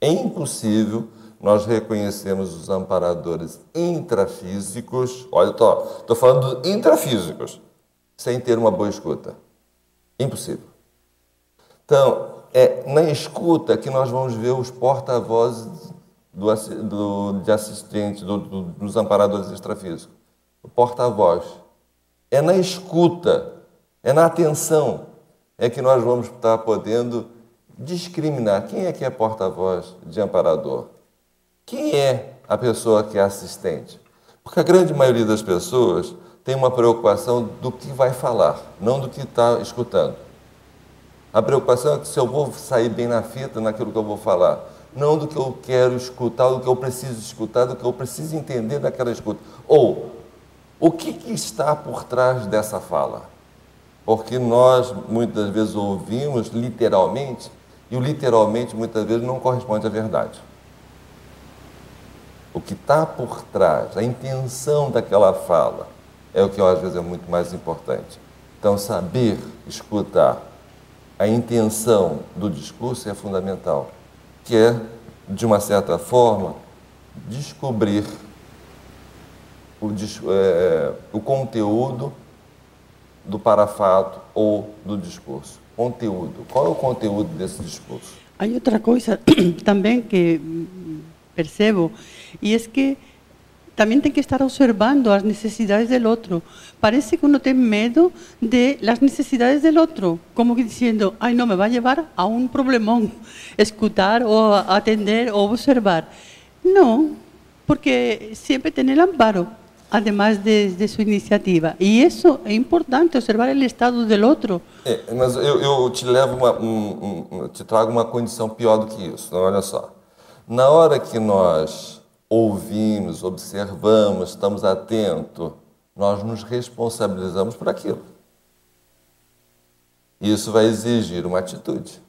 É impossível nós reconhecermos os amparadores intrafísicos, olha, estou falando intrafísicos, sem ter uma boa escuta. Impossível. Então, é na escuta que nós vamos ver os porta-vozes do, do, de assistente, do, do, dos amparadores extrafísicos. O porta-voz. É na escuta, é na atenção, é que nós vamos estar podendo discriminar quem é que é porta-voz de amparador. Quem é a pessoa que é assistente? Porque a grande maioria das pessoas tem uma preocupação do que vai falar, não do que está escutando. A preocupação é se eu vou sair bem na fita naquilo que eu vou falar. Não do que eu quero escutar, do que eu preciso escutar, do que eu preciso entender daquela escuta. Ou, o que, que está por trás dessa fala? Porque nós muitas vezes ouvimos literalmente, e o literalmente muitas vezes não corresponde à verdade. O que está por trás, a intenção daquela fala, é o que às vezes é muito mais importante. Então, saber escutar a intenção do discurso é fundamental, que é, de uma certa forma, descobrir o, é, o conteúdo do parafato ou do discurso. Conteúdo. Qual é o conteúdo desse discurso? Há outra coisa também que percebo, e é que também tem que estar observando as necessidades do outro. Parece que uno tem medo de las necessidades do outro, como que dizendo, ai, não, me vai levar a um problemão, escutar ou atender ou observar. Não, porque sempre tem o amparo, además de, de iniciativa. E isso é importante, observar o estado do outro. É, mas eu, eu te levo uma, um, um, te uma condição pior do que isso. Olha só, na hora que nós ouvimos, observamos, estamos atentos, nós nos responsabilizamos por aquilo. Isso vai exigir uma atitude.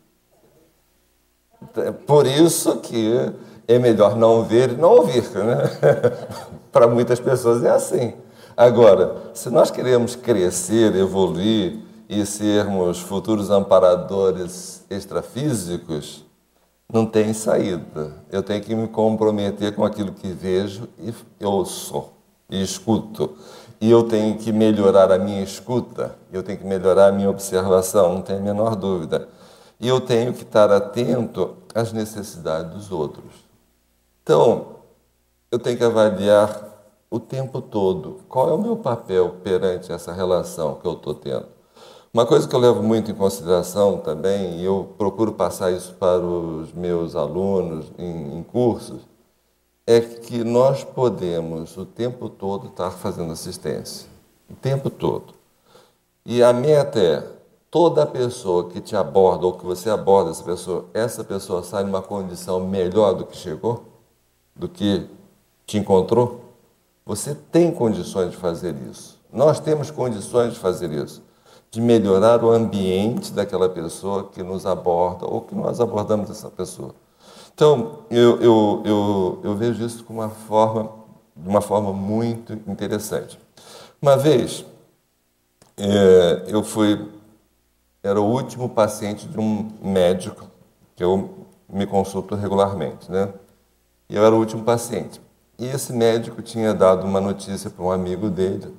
Por isso que é melhor não ver e não ouvir. Né? Para muitas pessoas é assim. Agora, se nós queremos crescer, evoluir e sermos futuros amparadores extrafísicos, não tem saída. Eu tenho que me comprometer com aquilo que vejo e ouço e escuto. E eu tenho que melhorar a minha escuta, eu tenho que melhorar a minha observação, não tem a menor dúvida. E eu tenho que estar atento às necessidades dos outros. Então, eu tenho que avaliar o tempo todo qual é o meu papel perante essa relação que eu estou tendo. Uma coisa que eu levo muito em consideração também, e eu procuro passar isso para os meus alunos em, em cursos, é que nós podemos o tempo todo estar fazendo assistência. O tempo todo. E a meta é toda pessoa que te aborda ou que você aborda essa pessoa, essa pessoa sai numa condição melhor do que chegou, do que te encontrou. Você tem condições de fazer isso. Nós temos condições de fazer isso de melhorar o ambiente daquela pessoa que nos aborda ou que nós abordamos essa pessoa. Então, eu, eu, eu, eu vejo isso como uma forma, de uma forma muito interessante. Uma vez, é, eu fui, era o último paciente de um médico que eu me consulto regularmente, né? E eu era o último paciente. E esse médico tinha dado uma notícia para um amigo dele,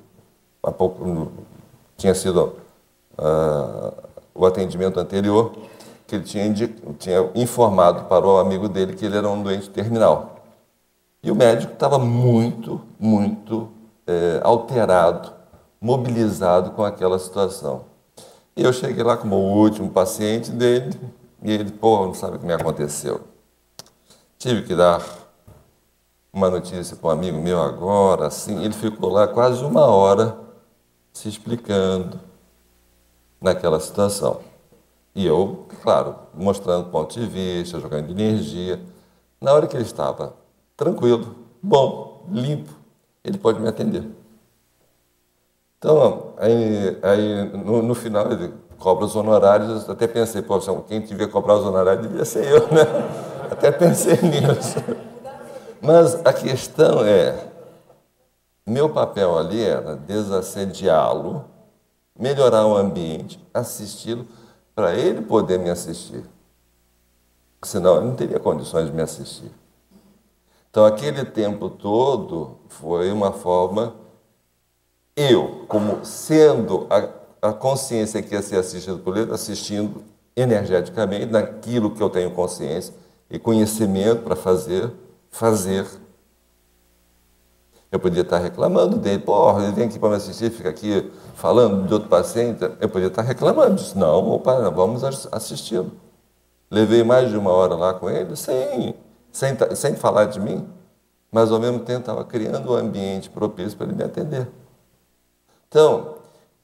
pouco, tinha sido uh, o atendimento anterior, que ele tinha, tinha informado para o amigo dele que ele era um doente terminal. E o médico estava muito, muito é, alterado, mobilizado com aquela situação. E eu cheguei lá como o último paciente dele, e ele, pô, não sabe o que me aconteceu. Tive que dar uma notícia para um amigo meu agora, assim, ele ficou lá quase uma hora se explicando, naquela situação. E eu, claro, mostrando ponto de vista, jogando energia. Na hora que ele estava tranquilo, bom, limpo, ele pode me atender. Então, aí, aí no, no final ele cobra os honorários, até pensei, pô, quem tiver que cobrar os honorários devia ser eu, né? Até pensei nisso. Mas a questão é, meu papel ali era desassediá-lo melhorar o ambiente, assisti-lo, para ele poder me assistir. Senão ele não teria condições de me assistir. Então, aquele tempo todo foi uma forma, eu, como sendo a, a consciência que ia ser assistida por ele, assistindo energeticamente naquilo que eu tenho consciência e conhecimento para fazer, fazer eu podia estar reclamando dele, porra, ele vem aqui para me assistir, fica aqui falando de outro paciente. Eu podia estar reclamando disso. Não, opa, vamos assisti-lo. Levei mais de uma hora lá com ele, sem, sem, sem falar de mim, mas ao mesmo tempo estava criando um ambiente propício para ele me atender. Então,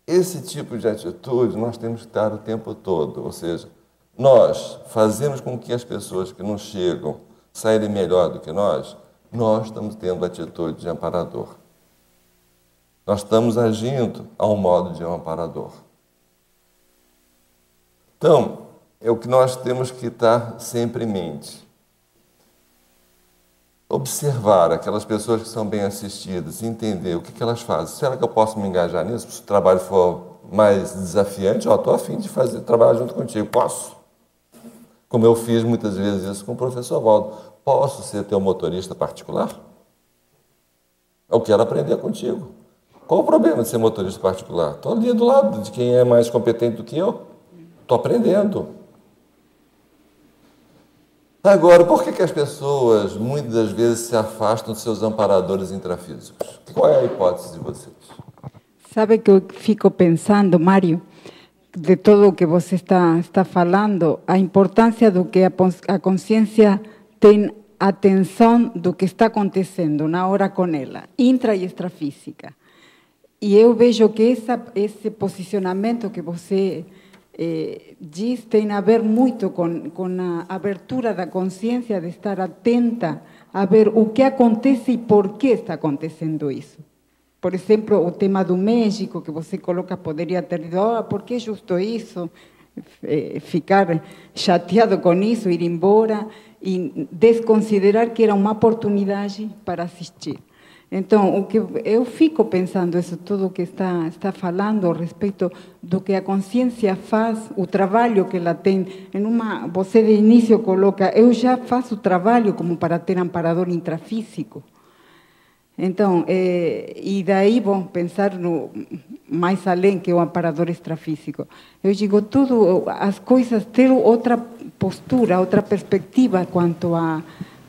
esse tipo de atitude nós temos que estar o tempo todo, ou seja, nós fazemos com que as pessoas que nos chegam saírem melhor do que nós, nós estamos tendo atitude de amparador. Nós estamos agindo ao modo de um amparador. Então, é o que nós temos que estar sempre em mente. Observar aquelas pessoas que são bem assistidas, entender o que, que elas fazem. Será que eu posso me engajar nisso? Se o trabalho for mais desafiante, estou afim de fazer trabalhar junto contigo. Posso? Como eu fiz muitas vezes isso com o professor Waldo. Posso ser teu motorista particular? Eu quero aprender contigo. Qual o problema de ser motorista particular? Estou ali do lado de quem é mais competente do que eu. Estou aprendendo. Agora, por que, que as pessoas muitas vezes se afastam de seus amparadores intrafísicos? Qual é a hipótese de vocês? Sabe que eu fico pensando, Mário, de todo o que você está, está falando, a importância do que a, a consciência tem atenção do que está acontecendo na hora com ela, intra e extrafísica. E eu vejo que essa, esse posicionamento que você eh, diz tem a ver muito com, com a abertura da consciência de estar atenta a ver o que acontece e por que está acontecendo isso. Por exemplo, o tema do México, que você coloca, poderia ter oh, por que justo isso? Eh, ficar chateado com isso, ir embora e desconsiderar que era uma oportunidade para assistir. Então, o que eu fico pensando isso tudo que está está falando a respeito do que a consciência faz, o trabalho que ela tem. Em uma, você de início coloca, eu já faço trabalho como para ter amparador intrafísico. Então, é, e daí, bom, pensar no mais além que o amparador extrafísico. Eu digo tudo, as coisas ter outra postura, outra perspectiva quanto a,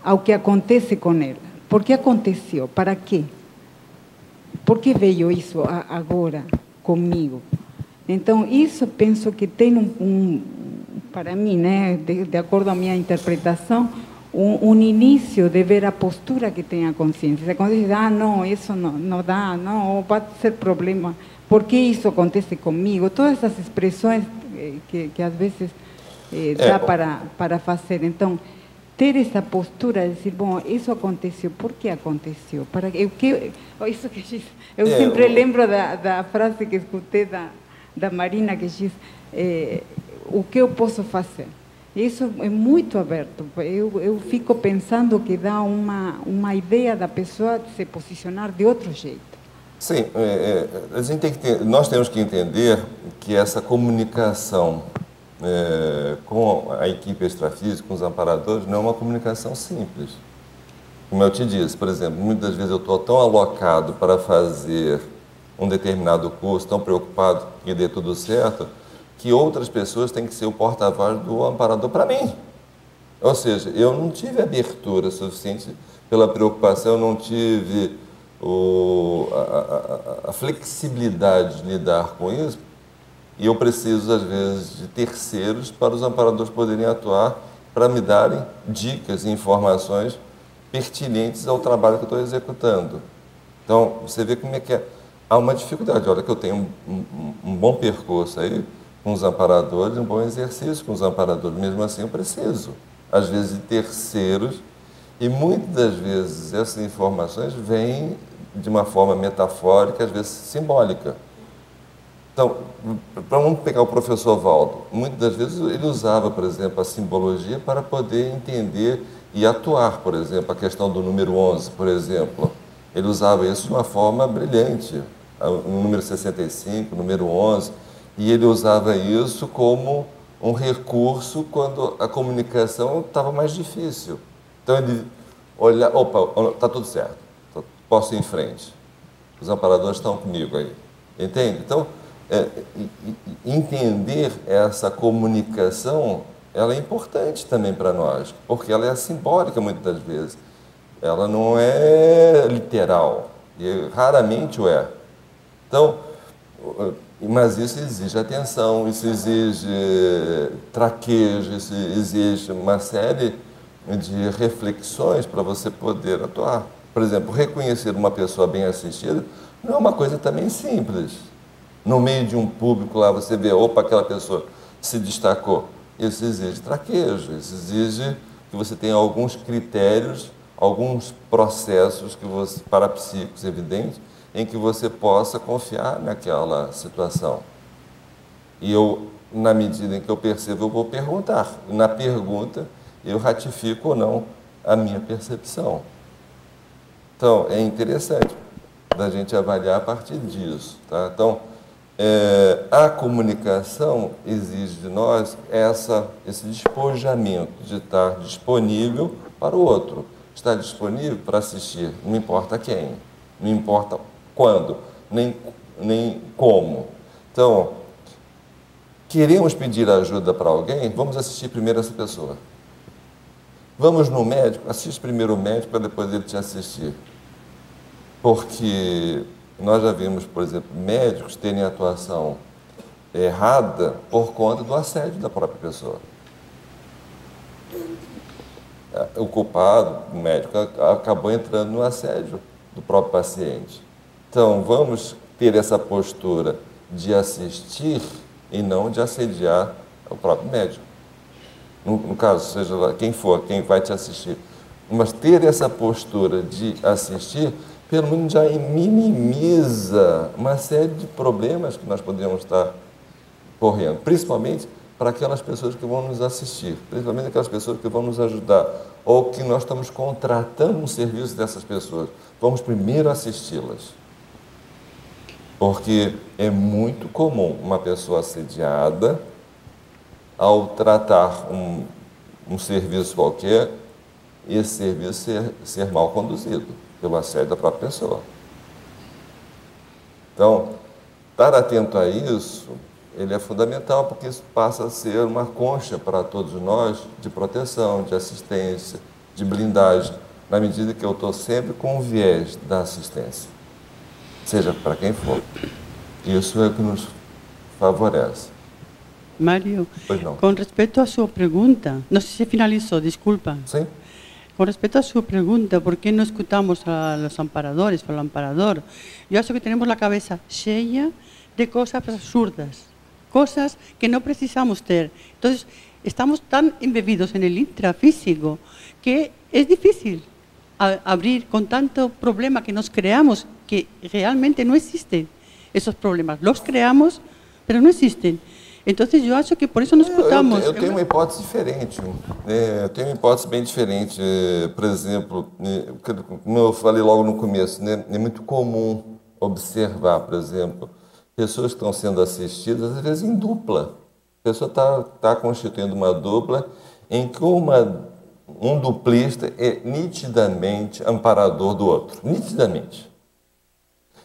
ao que acontece com ela. Por que aconteceu? Para quê? Por que veio isso agora comigo? Então, isso penso que tem um, um para mim, né, de, de, acordo com a minha interpretação, um, um, início de ver a postura que tem a consciência. A consciência diz, ah, não, isso não, não dá, não, vai ser problema. Por que isso acontece comigo? Todas essas expressões eh, que, que às vezes eh, dá é. para, para fazer. Então, ter essa postura de dizer, bom, isso aconteceu, por que aconteceu? Para eu que isso que diz, eu é, sempre lembro da, da frase que escutei da, da Marina que diz, é, o que eu posso fazer? Isso é muito aberto. Eu, eu fico pensando que dá uma, uma ideia da pessoa se posicionar de outro jeito. Sim, é, é a gente tem que ter, nós temos que entender que essa comunicação é, com a equipe extrafísica, com os amparadores, não é uma comunicação simples. Como eu te disse, por exemplo, muitas vezes eu estou tão alocado para fazer um determinado curso, tão preocupado que dê tudo certo, que outras pessoas têm que ser o porta-voz do amparador para mim. Ou seja, eu não tive abertura suficiente pela preocupação, eu não tive o, a, a, a flexibilidade de lidar com isso, e eu preciso, às vezes, de terceiros para os amparadores poderem atuar para me darem dicas e informações pertinentes ao trabalho que eu estou executando. Então, você vê como é que é. Há uma dificuldade. Olha que eu tenho um, um, um bom percurso aí com os amparadores, um bom exercício com os amparadores. Mesmo assim, eu preciso, às vezes, de terceiros e muitas das vezes essas informações vêm de uma forma metafórica, às vezes simbólica. Então, vamos pegar o professor Valdo. Muitas das vezes ele usava, por exemplo, a simbologia para poder entender e atuar, por exemplo, a questão do número 11, por exemplo. Ele usava isso de uma forma brilhante. O número 65, o número 11. E ele usava isso como um recurso quando a comunicação estava mais difícil. Então ele olha, opa, está tudo certo, posso ir em frente. Os amparadores estão comigo aí. Entende? Então, é, entender essa comunicação, ela é importante também para nós, porque ela é simbólica muitas vezes. Ela não é literal, e raramente o é. Então, mas isso exige atenção, isso exige traquejo, isso exige uma série de reflexões para você poder atuar. Por exemplo, reconhecer uma pessoa bem assistida não é uma coisa também simples. no meio de um público lá, você vê, opa, aquela pessoa se destacou. Isso exige traquejo, isso exige que você tenha alguns critérios, alguns processos que você, parapsíquicos evidentes, em que você possa confiar naquela situação. E eu, na medida em que eu percebo, eu vou perguntar. Na pergunta, eu ratifico ou não a minha percepção. Então, é interessante da gente avaliar a partir disso. Tá? Então, é, a comunicação exige de nós essa, esse despojamento de estar disponível para o outro, estar disponível para assistir, não importa quem, não importa quando, nem, nem como. Então, queremos pedir ajuda para alguém, vamos assistir primeiro essa pessoa. Vamos no médico, assiste primeiro o médico para depois ele te assistir. Porque nós já vimos, por exemplo, médicos terem atuação errada por conta do assédio da própria pessoa. O culpado, o médico, acabou entrando no assédio do próprio paciente. Então, vamos ter essa postura de assistir e não de assediar o próprio médico. No, no caso, seja lá quem for, quem vai te assistir. Mas ter essa postura de assistir pelo menos já minimiza uma série de problemas que nós podemos estar correndo, principalmente para aquelas pessoas que vão nos assistir, principalmente aquelas pessoas que vão nos ajudar, ou que nós estamos contratando um serviço dessas pessoas. Vamos primeiro assisti-las. Porque é muito comum uma pessoa assediada, ao tratar um, um serviço qualquer, esse serviço ser, ser mal conduzido pelo assédio da própria pessoa. Então, estar atento a isso, ele é fundamental, porque isso passa a ser uma concha para todos nós de proteção, de assistência, de blindagem, na medida que eu estou sempre com o viés da assistência, seja para quem for. Isso é o que nos favorece. Mário, com respeito à sua pergunta, não sei se finalizou, desculpa. Sim. Con respecto a su pregunta, ¿por qué no escuchamos a los amparadores o al amparador? Yo creo que tenemos la cabeza llena de cosas absurdas, cosas que no precisamos tener. Entonces, estamos tan embebidos en el intrafísico que es difícil abrir con tanto problema que nos creamos que realmente no existen esos problemas. Los creamos, pero no existen. Então, eu acho que por isso nós escutamos. Eu, eu, eu tenho uma hipótese diferente. Né? Eu tenho uma hipótese bem diferente. É, por exemplo, né? como eu falei logo no começo, né? é muito comum observar, por exemplo, pessoas que estão sendo assistidas, às vezes em dupla. A pessoa está tá constituindo uma dupla em que uma, um duplista é nitidamente amparador do outro. Nitidamente.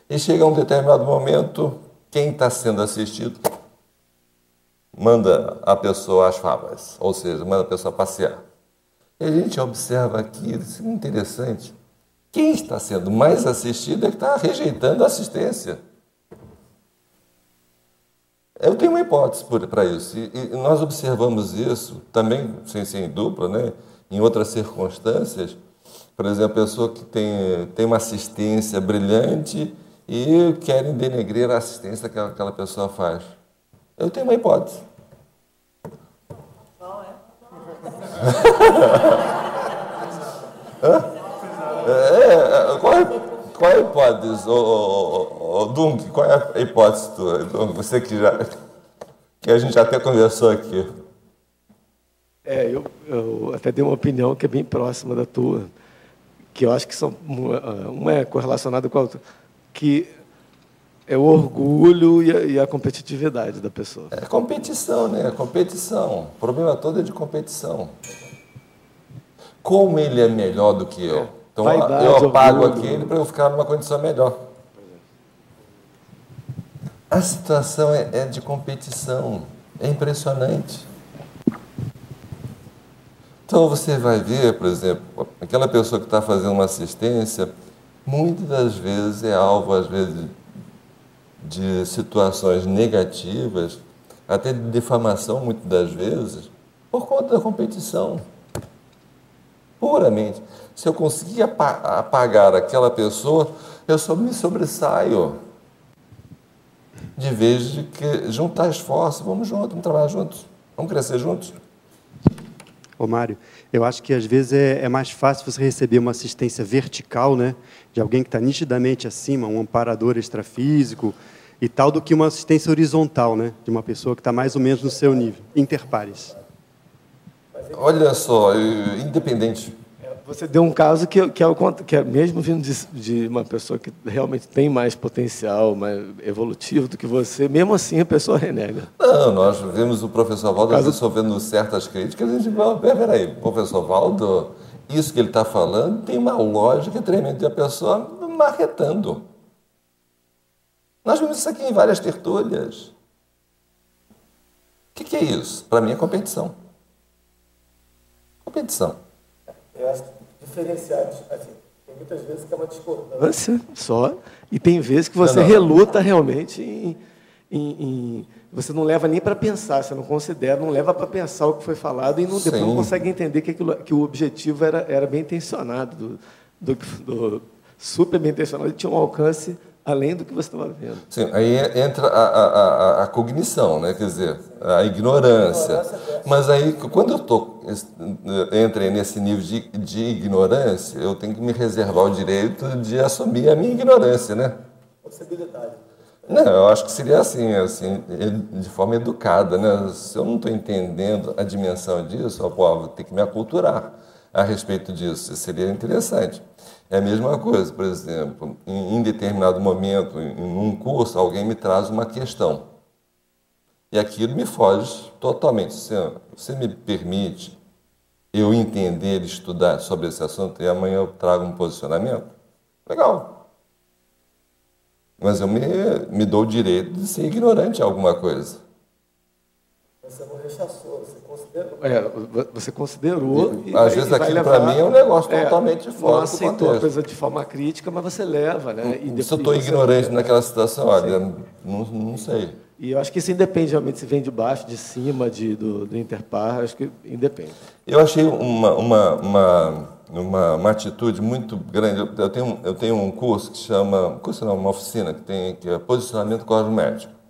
E chega um determinado momento, quem está sendo assistido manda a pessoa às favas, ou seja, manda a pessoa passear. E a gente observa aqui, isso é interessante, quem está sendo mais assistido é que está rejeitando a assistência. Eu tenho uma hipótese para isso, e, nós observamos isso também, sem ser em dupla, né? Em outras circunstâncias. Por exemplo, a pessoa que tem, tem uma assistência brilhante e querem denegrir a assistência que aquela pessoa faz. Eu tenho uma hipótese. Qual é? é, qual, é, qual é a hipótese, ô, ô, ô, Dunk? Qual é a hipótese tua? Dunk, você que já que a gente até conversou aqui. É, eu, eu até dei uma opinião que é bem próxima da tua, que eu acho que são uma é correlacionada com a outra, que é o orgulho e a, e a, competitividade da pessoa. É competição, né? Competição. O problema todo é de competição. Como ele é melhor do que eu? É. Então Vaidade, eu apago orgulho. aquele para eu ficar numa condição melhor. A situação é, é de competição. É impressionante. Então você vai ver, por exemplo, aquela pessoa que está fazendo uma assistência, muitas das vezes é alvo, às vezes, de situações negativas, até de defamação, muitas das vezes, por conta da competição. Puramente. Se eu conseguir apagar aquela pessoa, eu só me sobressaio. de vez de que juntar esforços, vamos juntos, vamos trabalhar juntos, vamos crescer juntos. Ô Mário, eu acho que às vezes é, é mais fácil você receber uma assistência vertical, né, de alguém que está nitidamente acima, um amparador extrafísico e tal, do que uma assistência horizontal, né, de uma pessoa que está mais ou menos no seu nível, interpares. Olha só, independente você deu um caso que, que, é, o, que é mesmo vindo de, de, uma pessoa que realmente tem mais potencial, mais evolutivo do que você, mesmo assim a pessoa renega. Não, nós vimos o professor Valdo caso... resolvendo certas críticas e a gente fala, peraí, professor Valdo, isso que ele está falando tem uma lógica tremenda, e a pessoa marretando. Nós vimos isso aqui em várias tertúlias. O que, que é isso? Para mim é competição. Competição. Eu acho diferenciados, assim, tem muitas vezes que é uma discordância só, e tem vezes que você não, não. reluta realmente em, em, em, Você não leva nem para pensar, você não considera, não leva para pensar o que foi falado e não, depois não consegue entender que, aquilo, que o objetivo era, era bem intencionado, do, do, do super bem intencionado, e tinha um alcance além do que você estava vendo. Sim, aí entra a, a, a, a, cognição, né? quer dizer, a ignorância. Mas aí, quando eu tô, entrei nesse nível de, de ignorância, eu tenho que me reservar o direito de assumir a minha ignorância, né? Possibilidade. Não, eu acho que seria assim, assim, de forma educada, né? Se eu não estou entendendo a dimensão disso, eu vou ter que me aculturar a respeito disso. Seria interessante. É a mesma coisa, por exemplo, em, em determinado momento, em, em um curso, alguém me traz uma questão. E aquilo me foge totalmente. Você, você me permite eu entender, estudar sobre esse assunto e amanhã eu trago um posicionamento? Legal. Mas eu me, me dou o direito de ser ignorante em alguma coisa. Você não rechaçou, você considerou. É, você considerou. E, Às vezes aquilo para mim é um negócio é, totalmente fora não aceitou a coisa de forma crítica, mas você leva, né? E depois, Se eu estou ignorante leva. naquela situação, olha, não, não sei. E eu acho que isso independe realmente se vem de baixo, de cima, de, do, do interpar, acho que independe. Eu achei uma, uma, uma, uma, uma atitude muito grande. Eu tenho, eu tenho um curso que chama, curso não, uma oficina que tem que é posicionamento cosmético.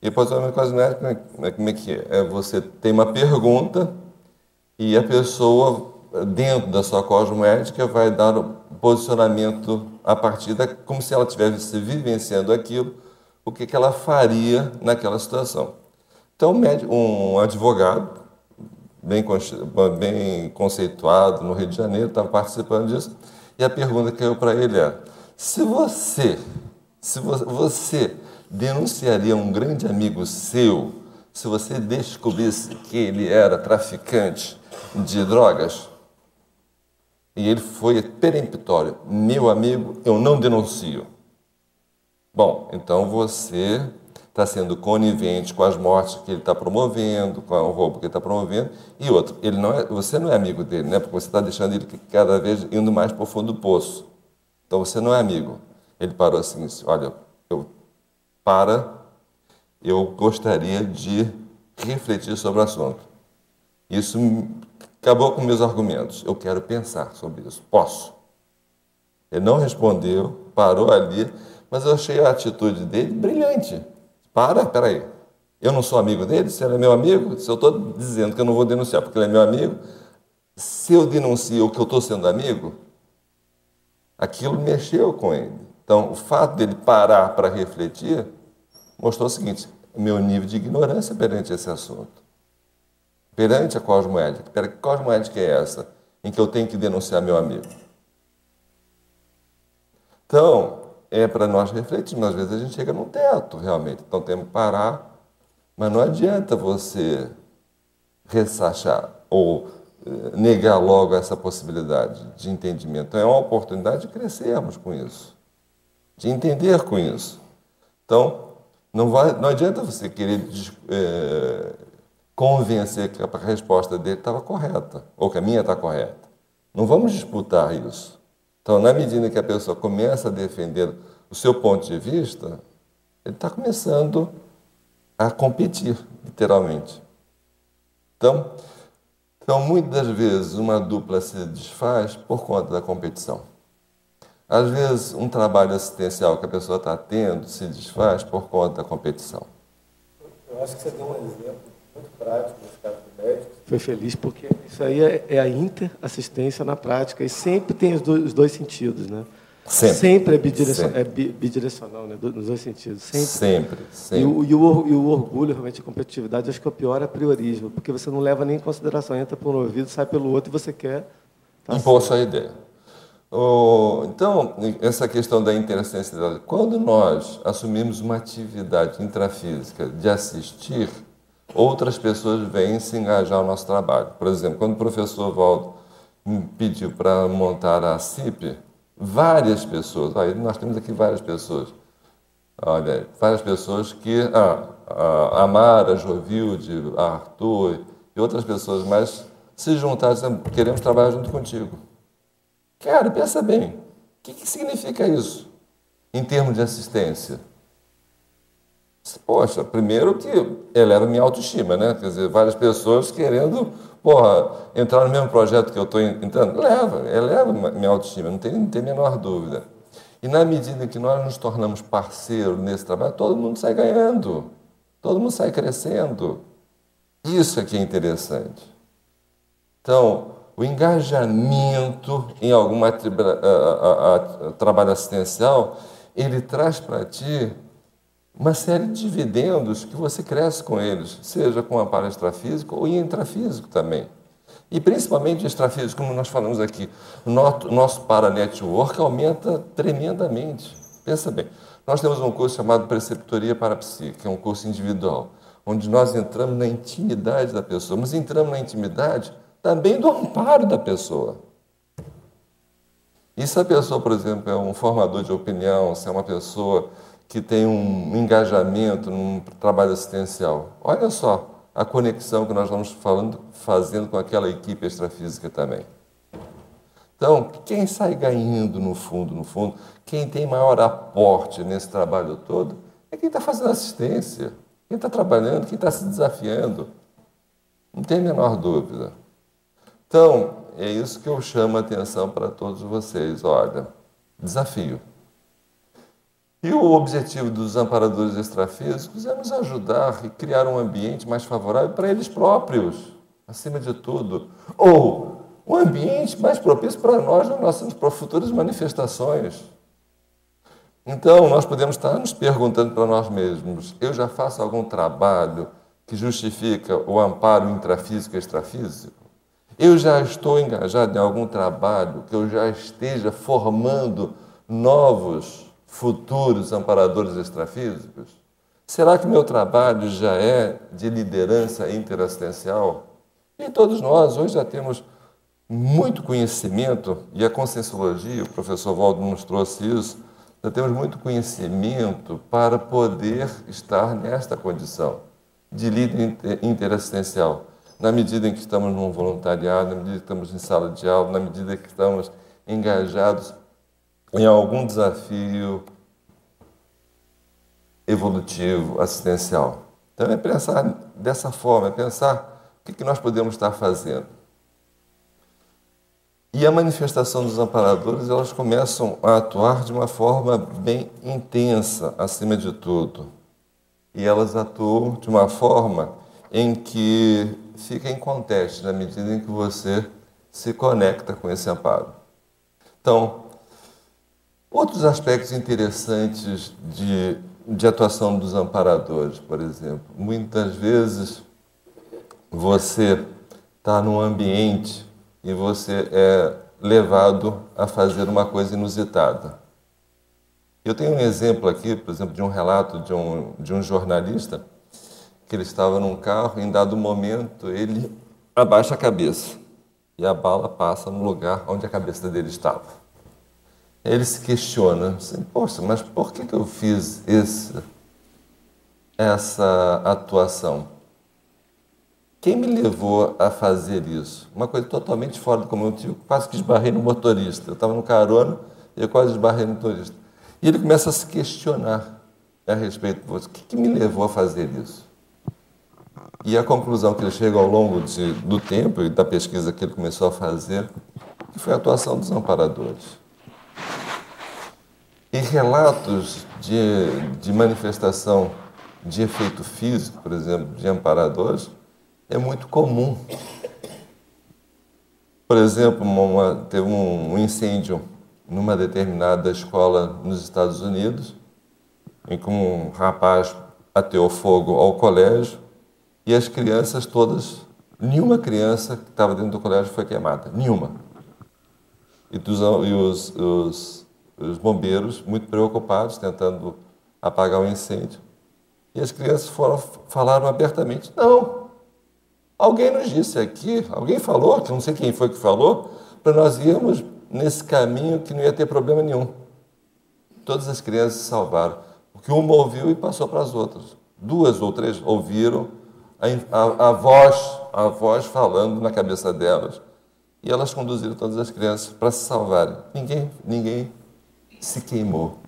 E posicionamento cosmético, como é que é? é? Você tem uma pergunta e a pessoa, dentro da sua cosmética, vai dar o posicionamento a partir da. como se ela estivesse vivenciando aquilo, o que, que ela faria naquela situação. Então, um advogado, bem, bem conceituado no Rio de Janeiro, estava participando disso, e a pergunta que caiu para ele é: se você, se você denunciaria um grande amigo seu se você descobrisse que ele era traficante de drogas? E ele foi peremptório: Meu amigo, eu não denuncio. Bom, então você está sendo conivente com as mortes que ele está promovendo, com o roubo que ele está promovendo. E outro, ele não é, você não é amigo dele, né? porque você está deixando ele cada vez indo mais para o fundo do poço. Então você não é amigo. Ele parou assim, olha, eu para, eu gostaria de refletir sobre o assunto. Isso acabou com meus argumentos. Eu quero pensar sobre isso. Posso? Ele não respondeu, parou ali, mas eu achei a atitude dele brilhante. Para, peraí. Eu não sou amigo dele? Se ele é meu amigo, se eu estou dizendo que eu não vou denunciar porque ele é meu amigo, se eu denuncio que eu estou sendo amigo, aquilo mexeu com ele. Então, o fato dele parar para refletir mostrou o seguinte: meu nível de ignorância perante esse assunto. Perante a cosmoética. Que cosmoética é essa? Em que eu tenho que denunciar meu amigo. Então, é para nós refletirmos. Às vezes a gente chega num teto, realmente. Então temos que parar. Mas não adianta você ressachar ou eh, negar logo essa possibilidade de entendimento. Então, é uma oportunidade de crescermos com isso, de entender com isso. Então, não, vai, não adianta você querer é, convencer que a resposta dele estava correta, ou que a minha está correta. Não vamos disputar isso. Então, na medida que a pessoa começa a defender o seu ponto de vista, ele está começando a competir, literalmente. Então, então, muitas vezes, uma dupla se desfaz por conta da competição. Às vezes, um trabalho assistencial que a pessoa está tendo se desfaz por conta da competição. Eu acho que você deu um exemplo muito prático nesse caso do médico. Foi feliz porque isso aí é, é a interassistência na prática e sempre tem os dois, os dois sentidos, né? Sempre. Sempre é, bidirecional, sempre. é bidirecional, né? nos dois sentidos. Sempre. Sempre. sempre. E, o, e, o, e, o, orgulho, realmente, a competitividade, acho que é o pior é a priorismo, porque você não leva nem em consideração, entra por um ouvido, sai pelo outro e você quer. Tá Impor sua ideia. Oh, então, essa questão da interassistencialidade. Quando nós assumimos uma atividade intrafísica de assistir, outras pessoas vêm se engajar no nosso trabalho. Por exemplo, quando o professor Valdo me pediu para montar a CIP, várias pessoas, aí nós temos aqui várias pessoas, olha, várias pessoas que, ah, a Amara, Jovilde, Arthur e outras pessoas mais se juntaram queremos trabalhar junto contigo. Cara, pensa bem, o que, que significa isso em termos de assistência? Poxa, primeiro que eleva minha autoestima, né? Quer dizer, várias pessoas querendo porra, entrar no mesmo projeto que eu estou entrando, leva, eleva minha autoestima, não tem, não tem a menor dúvida. E na medida que nós nos tornamos parceiros nesse trabalho, todo mundo sai ganhando, todo mundo sai crescendo. Isso é que é interessante. Então, o engajamento em algum trabalho assistencial, ele traz para ti uma série de dividendos que você cresce com eles, seja com a palestra extrafísico ou intrafísico também. E principalmente extrafísico, como nós falamos aqui, o nosso para-network aumenta tremendamente. Pensa bem, nós temos um curso chamado Preceptoria para Psi, que é um curso individual, onde nós entramos na intimidade da pessoa, mas entramos na intimidade também do amparo da pessoa. E se a pessoa, por exemplo, é um formador de opinião, se é uma pessoa que tem um engajamento num trabalho assistencial. Olha só a conexão que nós vamos falando, fazendo com aquela equipe extrafísica também. Então, quem sai ganhando no fundo, no fundo, quem tem maior aporte nesse trabalho todo, é quem está fazendo assistência, quem está trabalhando, quem está se desafiando. Não tem a menor dúvida. Então, é isso que eu chamo a atenção para todos vocês. Olha, desafio. E o objetivo dos amparadores extrafísicos é nos ajudar e criar um ambiente mais favorável para eles próprios, acima de tudo. Ou um ambiente mais propício para nós nas nossas futuras manifestações. Então, nós podemos estar nos perguntando para nós mesmos: eu já faço algum trabalho que justifica o amparo intrafísico e extrafísico? Eu já estou engajado em algum trabalho que eu já esteja formando novos futuros amparadores extrafísicos? Será que meu trabalho já é de liderança interassistencial? E todos nós hoje já temos muito conhecimento, e a conscienciologia, o professor Waldo nos trouxe isso, já temos muito conhecimento para poder estar nesta condição de líder interassistencial. Na medida em que estamos num voluntariado, na medida que estamos em sala de aula, na medida que estamos engajados em algum desafio evolutivo, assistencial. Então é pensar dessa forma, é pensar o que nós podemos estar fazendo. E a manifestação dos amparadores, elas começam a atuar de uma forma bem intensa, acima de tudo. E elas atuam de uma forma em que fica em contexto na medida em que você se conecta com esse amparo. Então, Outros aspectos interessantes de, de atuação dos amparadores, por exemplo. Muitas vezes você está num ambiente e você é levado a fazer uma coisa inusitada. Eu tenho um exemplo aqui, por exemplo, de um relato de um, de um jornalista que ele estava num carro e em dado momento ele abaixa a cabeça e a bala passa no lugar onde a cabeça dele estava ele se questiona, assim, poxa, mas por que, que eu fiz esse, essa atuação? Quem me levou a fazer isso? Uma coisa totalmente fora do comum. Eu quase que esbarrei no motorista. Eu estava no carona e eu quase esbarrei no motorista. E ele começa a se questionar a respeito disso. O que, que me levou a fazer isso? E a conclusão que ele chega ao longo de, do tempo e da pesquisa que ele começou a fazer foi a atuação dos amparadores. E relatos de, de manifestação de efeito físico, por exemplo, de amparadores, é muito comum. Por exemplo, uma, teve um, incêndio numa determinada escola nos Estados Unidos, em que um rapaz ateou fogo ao colégio e as crianças todas, nenhuma criança que estava dentro do colégio foi queimada, nenhuma. E, dos, e os, os, os bombeiros, muito preocupados, tentando apagar o incêndio, e as crianças foram, falaram abertamente: não, alguém nos disse aqui, alguém falou, que não sei quem foi que falou, para nós irmos nesse caminho que não ia ter problema nenhum. Todas as crianças se salvaram, porque uma ouviu e passou para as outras. Duas ou três ouviram a, a, a voz, a voz falando na cabeça delas, e elas conduziram todas as crianças para se salvarem. Ninguém, ninguém se queimou.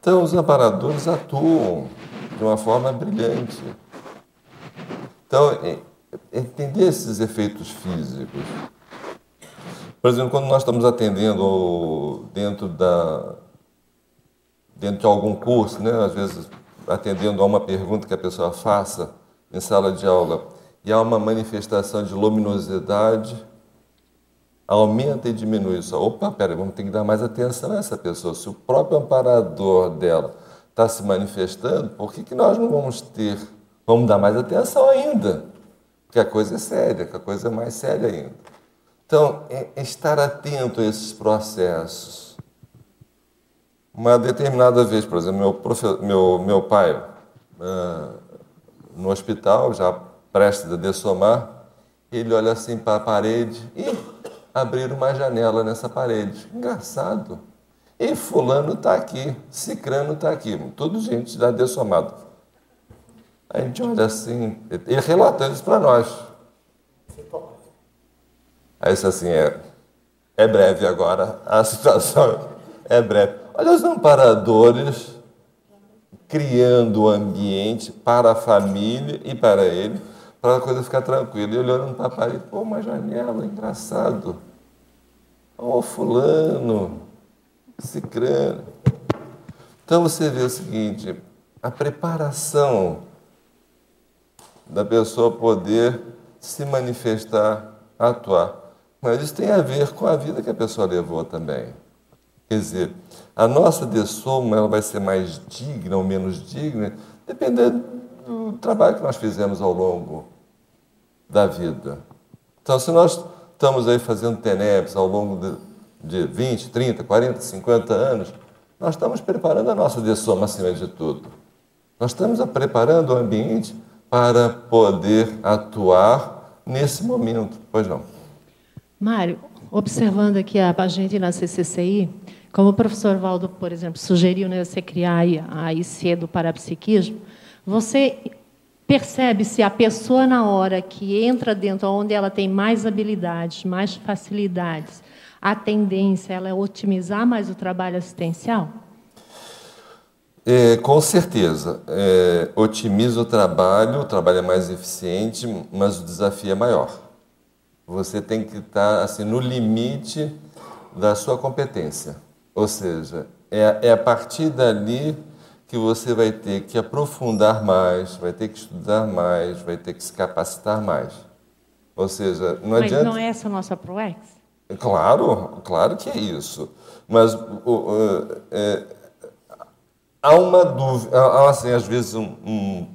Então, os amparadores atuam de uma forma brilhante. Então, entender esses efeitos físicos. Por exemplo, quando nós estamos atendendo dentro da dentro de algum curso, né, às vezes atendendo a uma pergunta que a pessoa faça em sala de aula, e há uma manifestação de luminosidade, aumenta e diminui isso. Opa, pera, vamos ter que dar mais atenção a essa pessoa. Se o próprio amparador dela está se manifestando, por que, que nós não vamos ter, vamos dar mais atenção ainda? Porque a coisa é séria, que a coisa é mais séria ainda. Então, é, é estar atento a esses processos. Uma determinada vez, por exemplo, meu, meu, meu pai, uh, no hospital, já prestes a dessomar, ele olha assim para a parede e abrir uma janela nessa parede. Engraçado. E fulano está aqui, cicrano está aqui, tudo gente já dessomado. A gente olha assim, ele relatando isso para nós. Aí isso assim, é, é breve agora, a situação é breve. Olha os amparadores criando o ambiente para a família e para ele, para a coisa ficar tranquila. E olhando para a parede, pô, uma janela, engraçado. Ó, oh, fulano, cicrano. Então você vê o seguinte, a preparação da pessoa poder se manifestar, atuar. Mas isso tem a ver com a vida que a pessoa levou também. Quer dizer, a nossa dessoma ela vai ser mais digna ou menos digna, dependendo do trabalho que nós fizemos ao longo da vida. Então, se nós estamos aí fazendo TENEPS ao longo de, de 20, 30, 40, 50 anos, nós estamos preparando a nossa dessoma acima de tudo. Nós estamos preparando o ambiente para poder atuar nesse momento. Pois não. Mário, observando aqui a gente na CCCI, como o professor Valdo, por exemplo, sugeriu né, você criar a IC do parapsiquismo, você percebe se a pessoa, na hora que entra dentro onde ela tem mais habilidades, mais facilidades, a tendência ela é otimizar mais o trabalho assistencial? É, com certeza. É, otimiza o trabalho, o trabalho é mais eficiente, mas o desafio é maior. Você tem que estar assim no limite da sua competência. Ou seja, é, é a partir dali que você vai ter que aprofundar mais, vai ter que estudar mais, vai ter que se capacitar mais. Ou seja, não Mas adianta. Mas não é essa a nossa ProEx? Claro, claro que é isso. Mas uh, é, há uma dúvida, há assim, às vezes um, um,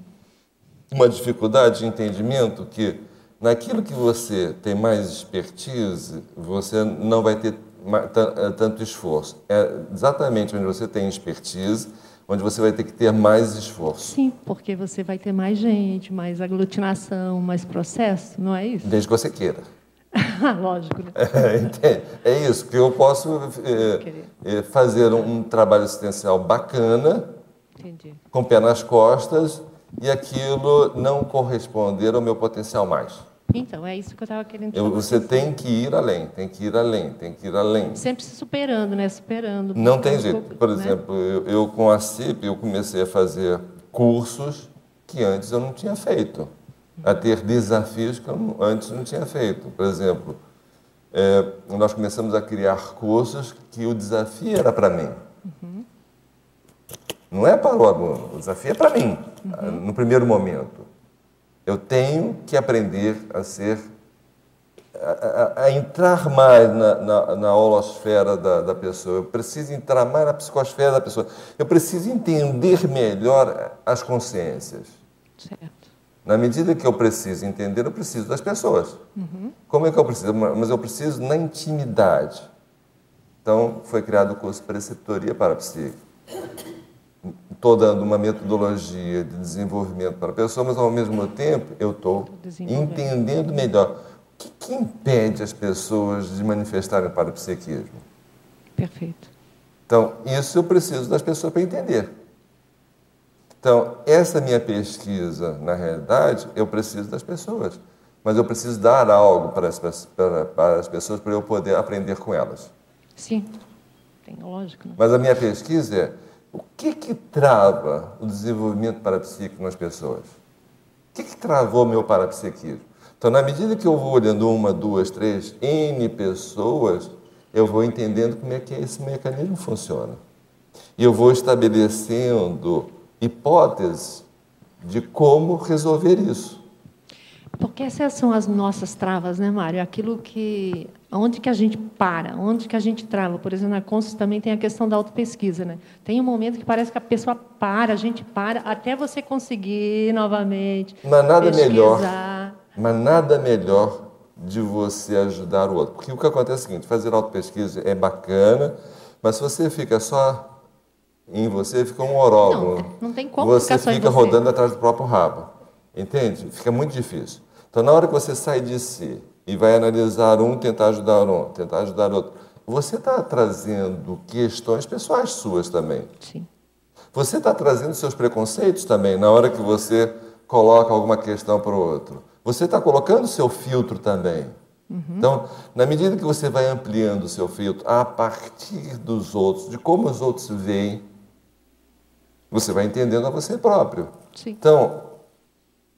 uma dificuldade de entendimento que naquilo que você tem mais expertise, você não vai ter tanto esforço. É exatamente onde você tem expertise, onde você vai ter que ter mais esforço. Sim, porque você vai ter mais gente, mais aglutinação, mais processo, não é isso? Desde que você queira. Lógico. Né? É, é, isso, que eu posso é, fazer um trabalho assistencial bacana, Entendi. com pé nas costas, e aquilo não corresponder ao meu potencial mais. Então, é isso que eu estava querendo dizer. Você tem que ir além, tem que ir além, tem que ir além. Sempre se superando, né? Superando. Não tem jeito. Por né? exemplo, eu, eu, com a CIP, eu comecei a fazer cursos que antes eu não tinha feito. A ter desafios que eu antes não tinha feito. Por exemplo, é, nós começamos a criar cursos que o desafio era para mim. Uhum. Não é para o aluno, o desafio é para mim, uhum. no primeiro momento. Eu tenho que aprender a ser, a, a, a entrar mais na, na, na holosfera da, da, pessoa. Eu preciso entrar mais na psicosfera da pessoa. Eu preciso entender melhor as consciências. Certo. Na medida que eu preciso entender, eu preciso das pessoas. Uhum. Como é que eu preciso? Mas eu preciso na intimidade. Então, foi criado o curso Preceptoria para Psique estou dando uma metodologia de desenvolvimento para a pessoa, mas ao mesmo tempo eu estou entendendo melhor o que, que, impede as pessoas de manifestarem para o psiquismo. Perfeito. Então, isso eu preciso das pessoas para entender. Então, essa minha pesquisa, na realidade, eu preciso das pessoas. Mas eu preciso dar algo para as, para, para as pessoas para eu poder aprender com elas. Sim, tem lógica. Né? Mas a minha pesquisa é o que que trava o desenvolvimento parapsíquico nas pessoas? O que que travou meu parapsiquismo? Então, na medida que eu vou olhando uma, duas, três, N pessoas, eu vou entendendo como é que esse mecanismo funciona. E eu vou estabelecendo hipóteses de como resolver isso. Porque essas são as nossas travas, né, Mário? Aquilo que onde que a gente para, onde que a gente trava. Por exemplo, na Consus também tem a questão da autopesquisa, né? Tem um momento que parece que a pessoa para, a gente para até você conseguir novamente. Mas nada pesquisar. melhor. Mas nada melhor de você ajudar o outro. Porque o que acontece é o seguinte, fazer autopesquisa é bacana, mas se você fica só em você, fica um orógono. Não, não tem como Você fica rodando atrás do próprio rabo. Entende? Fica muito difícil. Então, na hora que você sai de si e vai analisar um, tentar ajudar um, tentar ajudar outro, você está trazendo questões pessoais suas também. Sim. Você está trazendo seus preconceitos também na hora que você coloca alguma questão para o outro. Você está colocando seu filtro também. Uhum. Então, na medida que você vai ampliando o seu filtro a partir dos outros, de como os outros veem, você vai entendendo a você próprio. Sim. Então,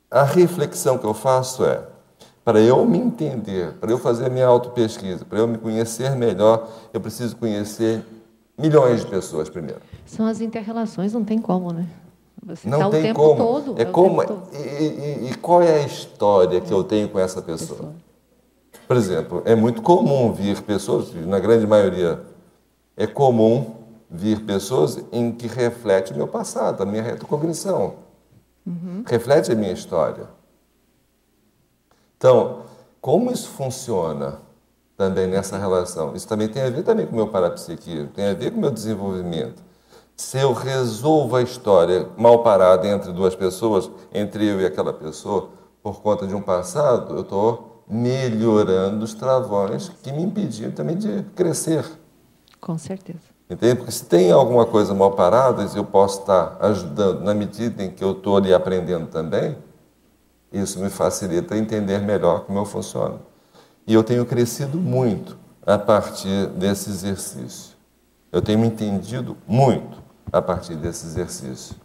a reflexão que eu faço é: para eu me entender, para eu fazer a minha autopesquisa, para eu me conhecer melhor, eu preciso conhecer milhões de pessoas primeiro. São as interrelações, não tem como, né? Você não tá tem como. Todo, é, é como. Todo. E, e, e, qual é a história que eu tenho com essa pessoa? pessoa? Por exemplo, é muito comum vir pessoas, na grande maioria, é comum vir pessoas em que reflete o meu passado, a minha retrocognição. Uhum. Reflete a minha história. Então, como isso funciona também nessa relação? Isso também tem a ver também com o meu parapsiquismo, tem a ver com o meu desenvolvimento. Se eu resolvo a história mal parada entre duas pessoas, entre eu e aquela pessoa, por conta de um passado, eu estou melhorando os travões que me impediam também de crescer. Com certeza. Entende? Porque se tem alguma coisa mal parada, eu posso estar ajudando na medida em que eu estou ali aprendendo também, isso me facilita entender melhor como eu funciono. E eu tenho crescido muito a partir desse exercício. Eu tenho entendido muito a partir desse exercício.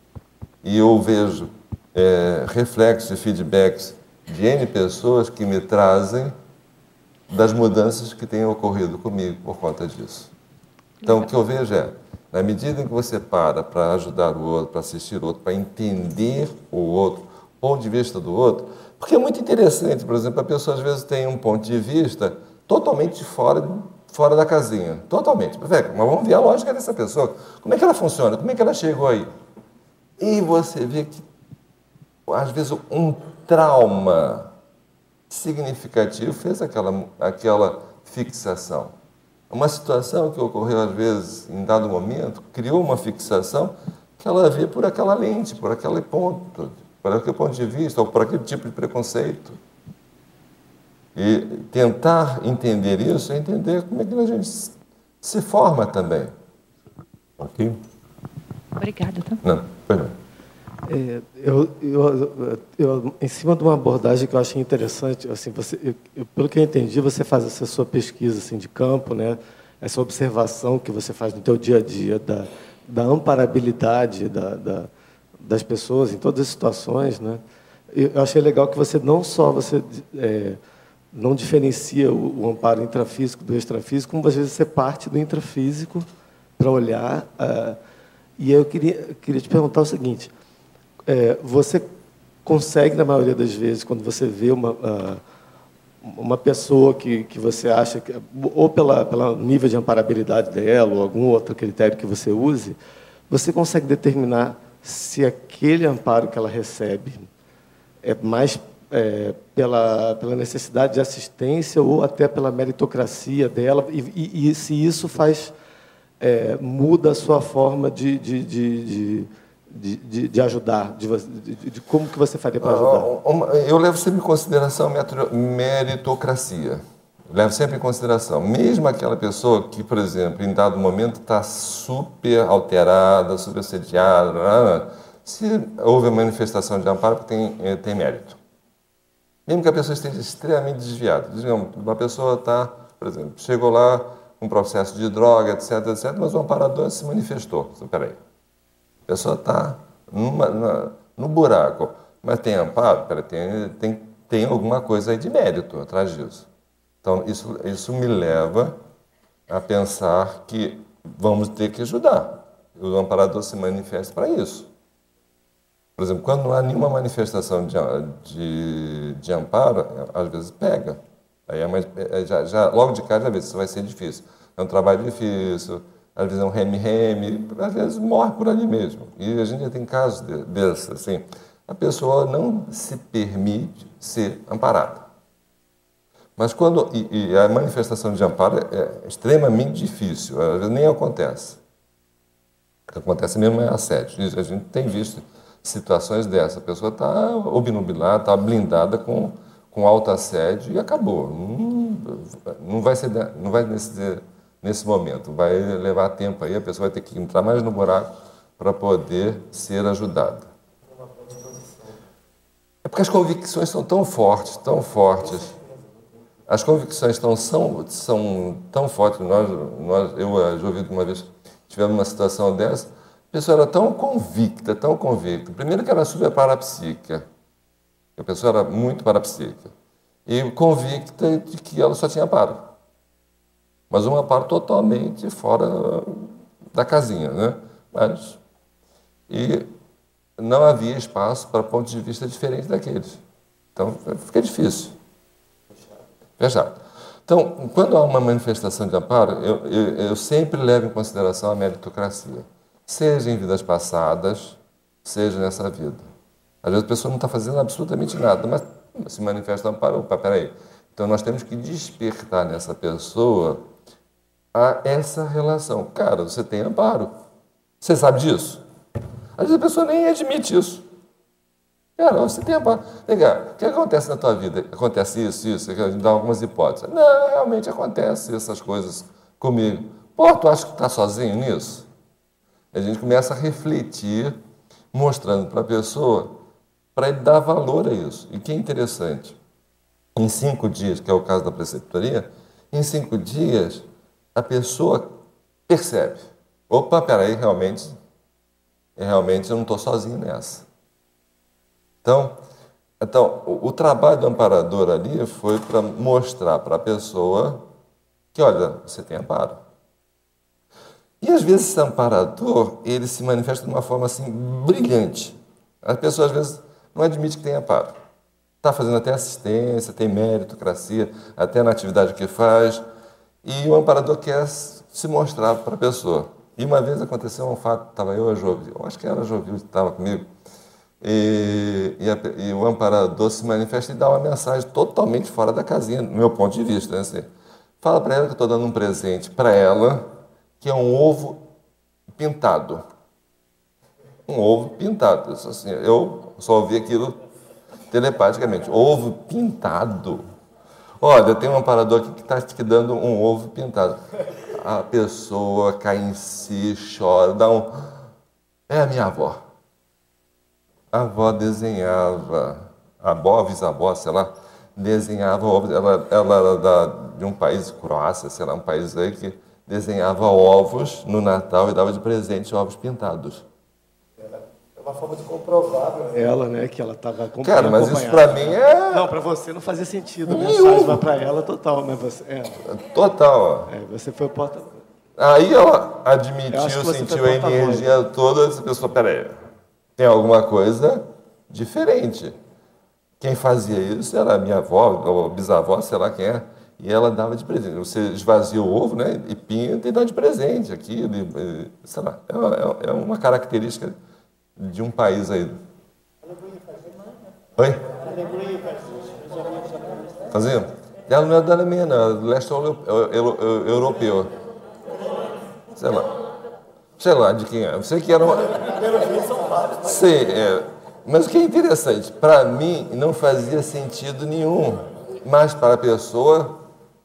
E eu vejo é, reflexos e feedbacks de N pessoas que me trazem das mudanças que têm ocorrido comigo por conta disso. Então, o que eu vejo é, na medida em que você para para ajudar o outro, para assistir o outro, para entender o outro, ponto de vista do outro, porque é muito interessante, por exemplo, a pessoa às vezes tem um ponto de vista totalmente fora, fora da casinha, totalmente. Mas vamos ver a lógica dessa pessoa. Como é que ela funciona? Como é que ela chegou aí? E você vê que, às vezes, um trauma significativo fez aquela, aquela fixação. Uma situação que ocorreu às vezes em dado momento criou uma fixação que ela vê por aquela lente, por aquele ponto, por aquele ponto de vista ou por aquele tipo de preconceito. E tentar entender isso é entender como é que a gente se forma também. Ok? Obrigada. Tá? Não, perdão. É, eu, eu, eu, em cima de uma abordagem que eu achei interessante, assim, você, eu, pelo que eu entendi, você faz essa sua pesquisa assim, de campo, né? essa observação que você faz no teu dia a dia da, da amparabilidade da, da, das pessoas em todas as situações. Né? Eu achei legal que você não só você é, não diferencia o, o, amparo intrafísico do extrafísico, como às vezes você parte do intrafísico para olhar. Uh, e eu queria, queria te perguntar o seguinte: é, você consegue, na maioria das vezes, quando você vê uma, uh, uma pessoa que, que você acha, que, ou pela, pelo nível de amparabilidade dela, ou algum outro critério que você use, você consegue determinar se aquele amparo que ela recebe é mais é, pela, pela necessidade de assistência ou até pela meritocracia dela, e, e, e se isso faz é, muda a sua forma de, de, de, de, de ajudar, de, de, como que você faria para ajudar? Eu levo sempre em consideração a meritocracia. Levo sempre em consideração, mesmo aquela pessoa que, por exemplo, em dado momento está super alterada, super sediada, se houve uma manifestação de amparo, tem, tem mérito. Mesmo que a pessoa esteja extremamente desviada. Digamos, uma pessoa está, por exemplo, chegou lá um processo de droga, etc, etc, mas o amparador se manifestou. Espera aí. A pessoa está no buraco, mas tem amparo? Peraí, tem, tem, tem alguma coisa aí de mérito atrás disso. Então, isso, isso me leva a pensar que vamos ter que ajudar. O amparador se manifesta para isso. Por exemplo, quando não há nenhuma manifestação de, de, de amparo, às vezes pega. Aí é mais, é, já, já, logo de cara já vê, isso vai ser difícil. É um trabalho difícil, às vezes é um reme-reme, às vezes morre por ali mesmo. E a gente já tem casos de, desses, assim. A pessoa não se permite ser amparada. Mas quando. E, e a manifestação de amparo é extremamente difícil, às vezes nem acontece. O que acontece mesmo é assédio. A gente tem visto situações dessa. A pessoa está obnubilada, está blindada com, com alto assédio e acabou. Não, não vai ser não vai nesse, nesse momento. Vai levar tempo aí, a pessoa vai ter que entrar mais no buraco para poder ser ajudada. É porque as convicções são tão fortes, tão fortes. As convicções estão, são, são tão fortes. Nós, nós, eu já ouvi uma vez, tivemos uma situação dessa, a pessoa era tão convicta, tão convicta. Primeiro que era super parapsíquica. A pessoa era muito parapsíquica. E convicta de que ela só tinha paro. Mas uma paro totalmente fora da casinha, né? Mas, e não havia espaço para pontos de vista diferentes daqueles. Então, fica difícil. Fechado. Então, quando há uma manifestação de amparo, eu, eu, eu sempre levo em consideração a meritocracia seja em vidas passadas, seja nessa vida. Às vezes a pessoa não está fazendo absolutamente nada, mas se manifesta amparo. Opa, peraí. Então nós temos que despertar nessa pessoa a essa relação. Cara, você tem amparo. Você sabe disso? Às vezes a pessoa nem admite isso. Cara, você tem. Vem cá, o que acontece na tua vida? Acontece isso, isso, a gente dá algumas hipóteses. Não, realmente acontece essas coisas comigo. Pô, tu acha que está sozinho nisso? A gente começa a refletir, mostrando para a pessoa, para ele dar valor a isso. E que é interessante, em cinco dias, que é o caso da preceptoria, em cinco dias a pessoa percebe: opa, peraí, realmente, realmente eu não estou sozinho nessa. Então, então, o, o trabalho do amparador ali foi para mostrar para a pessoa que, olha, você tem amparo. E às vezes esse amparador, ele se manifesta de uma forma assim brilhante. A pessoa às vezes não admite que tem amparo. Está fazendo até assistência, tem meritocracia, até na atividade que faz. E o amparador quer se mostrar para a pessoa. E uma vez aconteceu um fato, estava eu a Jovil, eu acho que era a Jovil que estava comigo, e, e, a, e, o amparador se manifesta e dá uma mensagem totalmente fora da casinha, do meu ponto de vista. Né? Assim, fala para ela que eu estou dando um presente para ela, que é um ovo pintado. Um ovo pintado. Assim, eu só ouvi aquilo telepaticamente. Ovo pintado. Olha, tem um amparador aqui que está te dando um ovo pintado. A pessoa cai em si, chora, dá um. É a minha avó. A avó desenhava, a avó, a bisavó, sei lá, desenhava ovos. Ela, ela era da, de um país, Croácia, sei lá, um país aí que desenhava ovos no Natal e dava de presente ovos pintados. uma forma de comprovar ela, né, que ela estava Cara, mas isso para mim é. Não, para você não fazia sentido. A mensagem vai para ela total, mas você. É. Total. É, você foi porta. Aí ela admitiu, sentiu a energia toda. Essa pessoa, peraí, tem alguma coisa diferente. Quem fazia isso era a minha avó, ou bisavó, sei lá quem é. E ela dava de presente. Você esvazia o ovo, né? E pinta e dá de presente aquilo. sei lá. É, é uma característica de um país aí. Oi? Fazia? Ela não é da Alemanha, não, é do leste europeu. Sei lá. Sei lá de quem é. Eu sei que era uma. Sim, é. Mas o que é interessante, para mim não fazia sentido nenhum. Mas para a pessoa,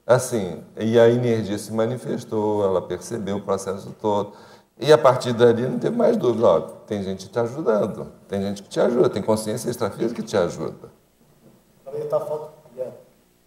assim, e a energia se manifestou, ela percebeu o processo todo. E a partir dali não teve mais dúvida. Ó, tem gente te ajudando, tem gente que te ajuda, tem consciência extrafísica que te ajuda. Tá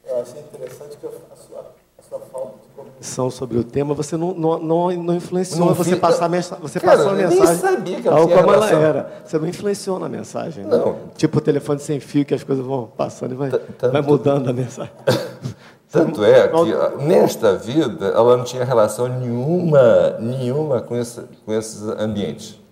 eu achei interessante que a sua, a sua falta de compreensão sobre o tema, você não, não, não, não influenciou não você passar você Cara, passou a mensagem. Eu nem sabia que ela tinha como ela era. Você não influenciou na mensagem. Né? Não. Tipo o telefone sem fio, que as coisas vão passando e vai, vai mudando a mensagem. Tanto é que nesta vida ela não tinha relação nenhuma, nenhuma com, esse, com esses ambientes.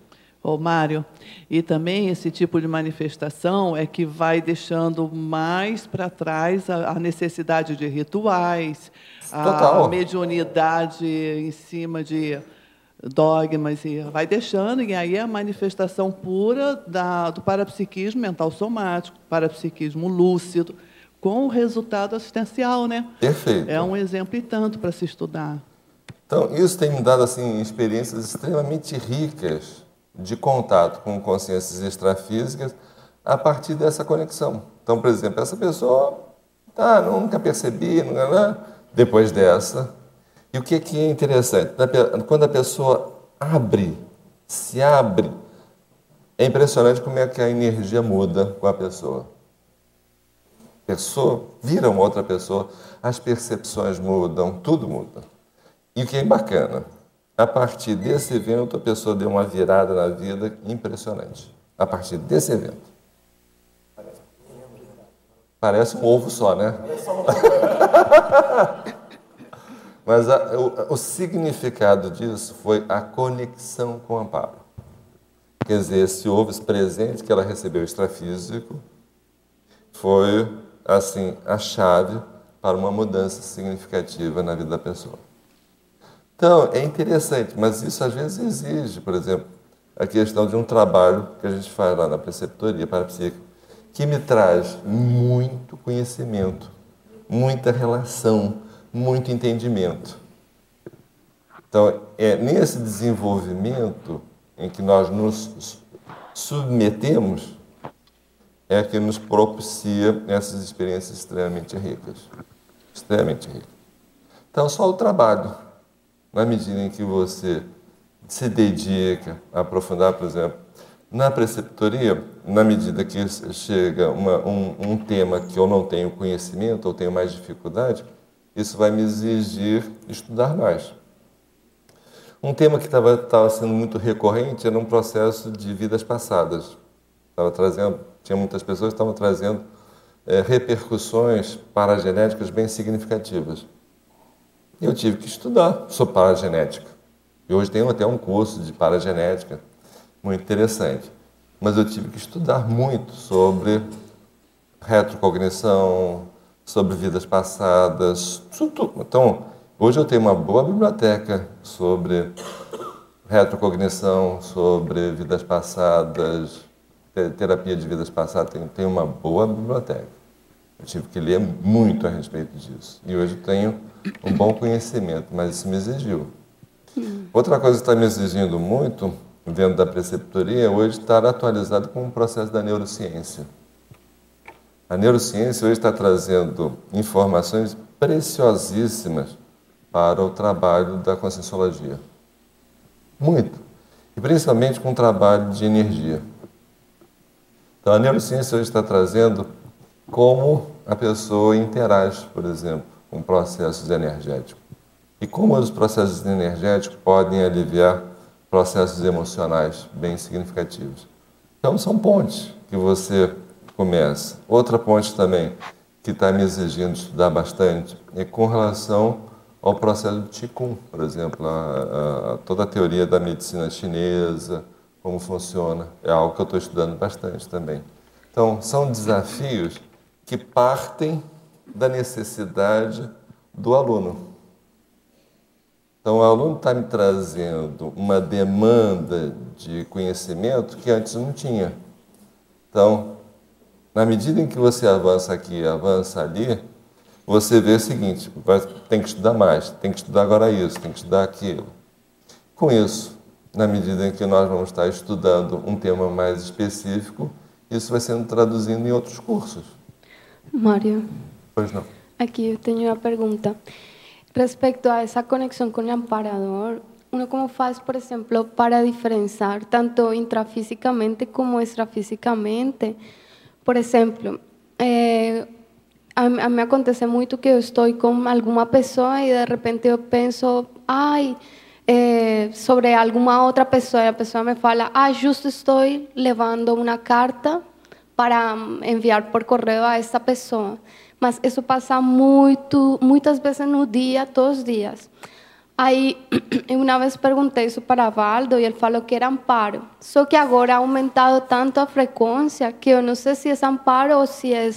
Ô, Mário, e também esse tipo de manifestação é que vai deixando mais para trás a, a, necessidade de rituais, Total. a mediunidade em cima de dogmas, e vai deixando, e aí é a manifestação pura da, do parapsiquismo mental somático, parapsiquismo lúcido, com o resultado assistencial, né? Perfeito. É um exemplo e tanto para se estudar. Então, isso tem me dado assim experiências extremamente ricas de contato com consciências extrafísicas a partir dessa conexão. Então, por exemplo, essa pessoa, tá, nunca percebi, não, depois dessa. E o que, que é interessante? Quando a pessoa abre, se abre, é impressionante como é que a energia muda com a pessoa pessoa vira uma outra pessoa, as percepções mudam, tudo muda. E o que é bacana, a partir desse evento a pessoa deu uma virada na vida impressionante. A partir desse evento. Parece um ovo só, né? Mas a, o, o significado disso foi a conexão com o amparo. Quer dizer, esse ovo presente que ela recebeu extrafísico foi assim, a chave para uma mudança significativa na vida da pessoa. Então, é interessante, mas isso às vezes exige, por exemplo, a questão de um trabalho que a gente faz lá na preceptoria para psique, que me traz muito conhecimento, muita relação, muito entendimento. Então, é nesse desenvolvimento em que nós nos submetemos é que nos propicia essas experiências extremamente ricas. Extremamente ricas. Então, só o trabalho, na medida em que você se dedica a aprofundar, por exemplo, na preceptoria, na medida que chega uma, um, um tema que eu não tenho conhecimento ou tenho mais dificuldade, isso vai me exigir estudar mais. Um tema que estava sendo muito recorrente era um processo de vidas passadas. Estava trazendo tinha muitas pessoas que estavam trazendo é, repercussões paragenéticas bem significativas. Eu tive que estudar sobre paragenética. E hoje tenho até um curso de paragenética muito interessante. Mas eu tive que estudar muito sobre retrocognição, sobre vidas passadas, tudo. Então, hoje eu tenho uma boa biblioteca sobre retrocognição, sobre vidas passadas, terapia de vidas passadas tem, tem uma boa biblioteca. Eu tive que ler muito a respeito disso. E hoje tenho um bom conhecimento, mas isso me exigiu. Outra coisa que está me exigindo muito, dentro da preceptoria, hoje estar atualizado com o processo da neurociência. A neurociência hoje está trazendo informações preciosíssimas para o trabalho da conscienciologia. Muito. E principalmente com o trabalho de energia. Então, a neurociência hoje está trazendo como a pessoa interage, por exemplo, com processos energéticos. E como os processos energéticos podem aliviar processos emocionais bem significativos. Então são pontes que você começa. Outra ponte também que está me exigindo estudar bastante é com relação ao processo do Qigong, por exemplo, a, a, toda a teoria da medicina chinesa, como funciona, é algo que eu estou estudando bastante também. Então, são desafios que partem da necessidade do aluno. Então, o aluno está me trazendo uma demanda de conhecimento que antes não tinha. Então, na medida em que você avança aqui, avança ali, você vê o seguinte: vai, tem que estudar mais, tem que estudar agora isso, tem que estudar aquilo. Com isso, na medida em que nós vamos estar estudando um tema mais específico, isso vai sendo traduzido em outros cursos. Mário. Pois não. Aqui eu tenho uma pergunta. Respecto a essa conexão com o amparador, uno como faz, por exemplo, para diferenciar tanto intrafisicamente como extrafisicamente? Por exemplo, eh, a, a mim acontece muito que eu estou com alguma pessoa e de repente eu penso, ai, eh, sobre alguma outra pessoa, e a pessoa me fala, ah, justo estou levando uma carta para enviar por correio a essa pessoa. Mas isso passa muito, muitas vezes no dia, todos os dias. Aí, uma vez perguntei isso para Valdo e ele falou que era amparo. Só que agora aumentado tanto a frequência que eu não sei se é amparo ou se é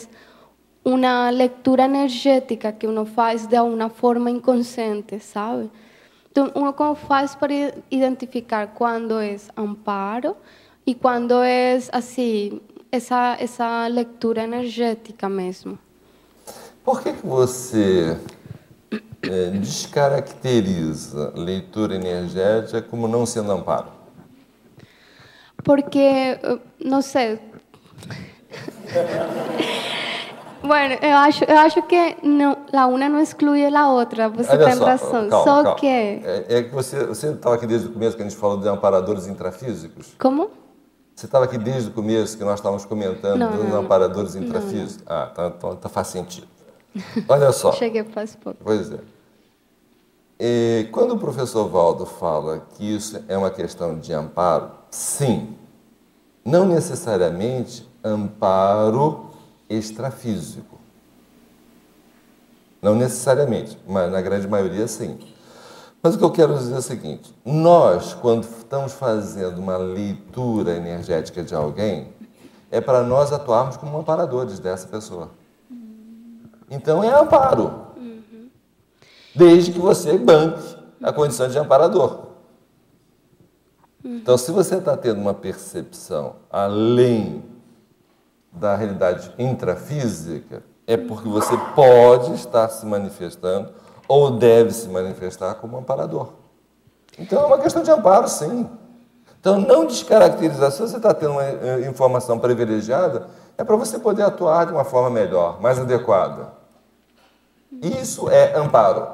uma leitura energética que uno faz de uma forma inconsciente, sabe? Então, uno como faz para identificar quando é amparo e quando é assim essa essa leitura energética mesmo. Por que, que você é, descaracteriza leitura energética como não sendo amparo? Porque, não sei. Bueno, eu acho, eu acho que não, a uma não exclui a outra. Você Olha tem só, razão. Calma, só calma. que é, é, que você você estava aqui desde o começo que a gente falou de amparadores intrafísicos. Como? Você estava aqui desde o começo que nós estávamos comentando não, dos não, amparadores intrafísicos. Não, ah, tá, tá, tá, faz sentido. Olha só. Cheguei faz pouco. Pois é. E quando o professor Valdo fala que isso é uma questão de amparo, sim. Não necessariamente amparo extrafísico. Não necessariamente, mas na grande maioria sim. Mas o que eu quero dizer é o seguinte: nós, quando estamos fazendo uma leitura energética de alguém, é para nós atuarmos como amparadores dessa pessoa. Então é amparo. Desde que você banque a condição de amparador. Então, se você está tendo uma percepção além da realidade intrafísica é porque você pode estar se manifestando ou deve se manifestar como amparador. Então é uma questão de amparo, sim. Então não descaracterizar. Se você está tendo uma eh, informação privilegiada, é para você poder atuar de uma forma melhor, mais adequada. Isso é amparo.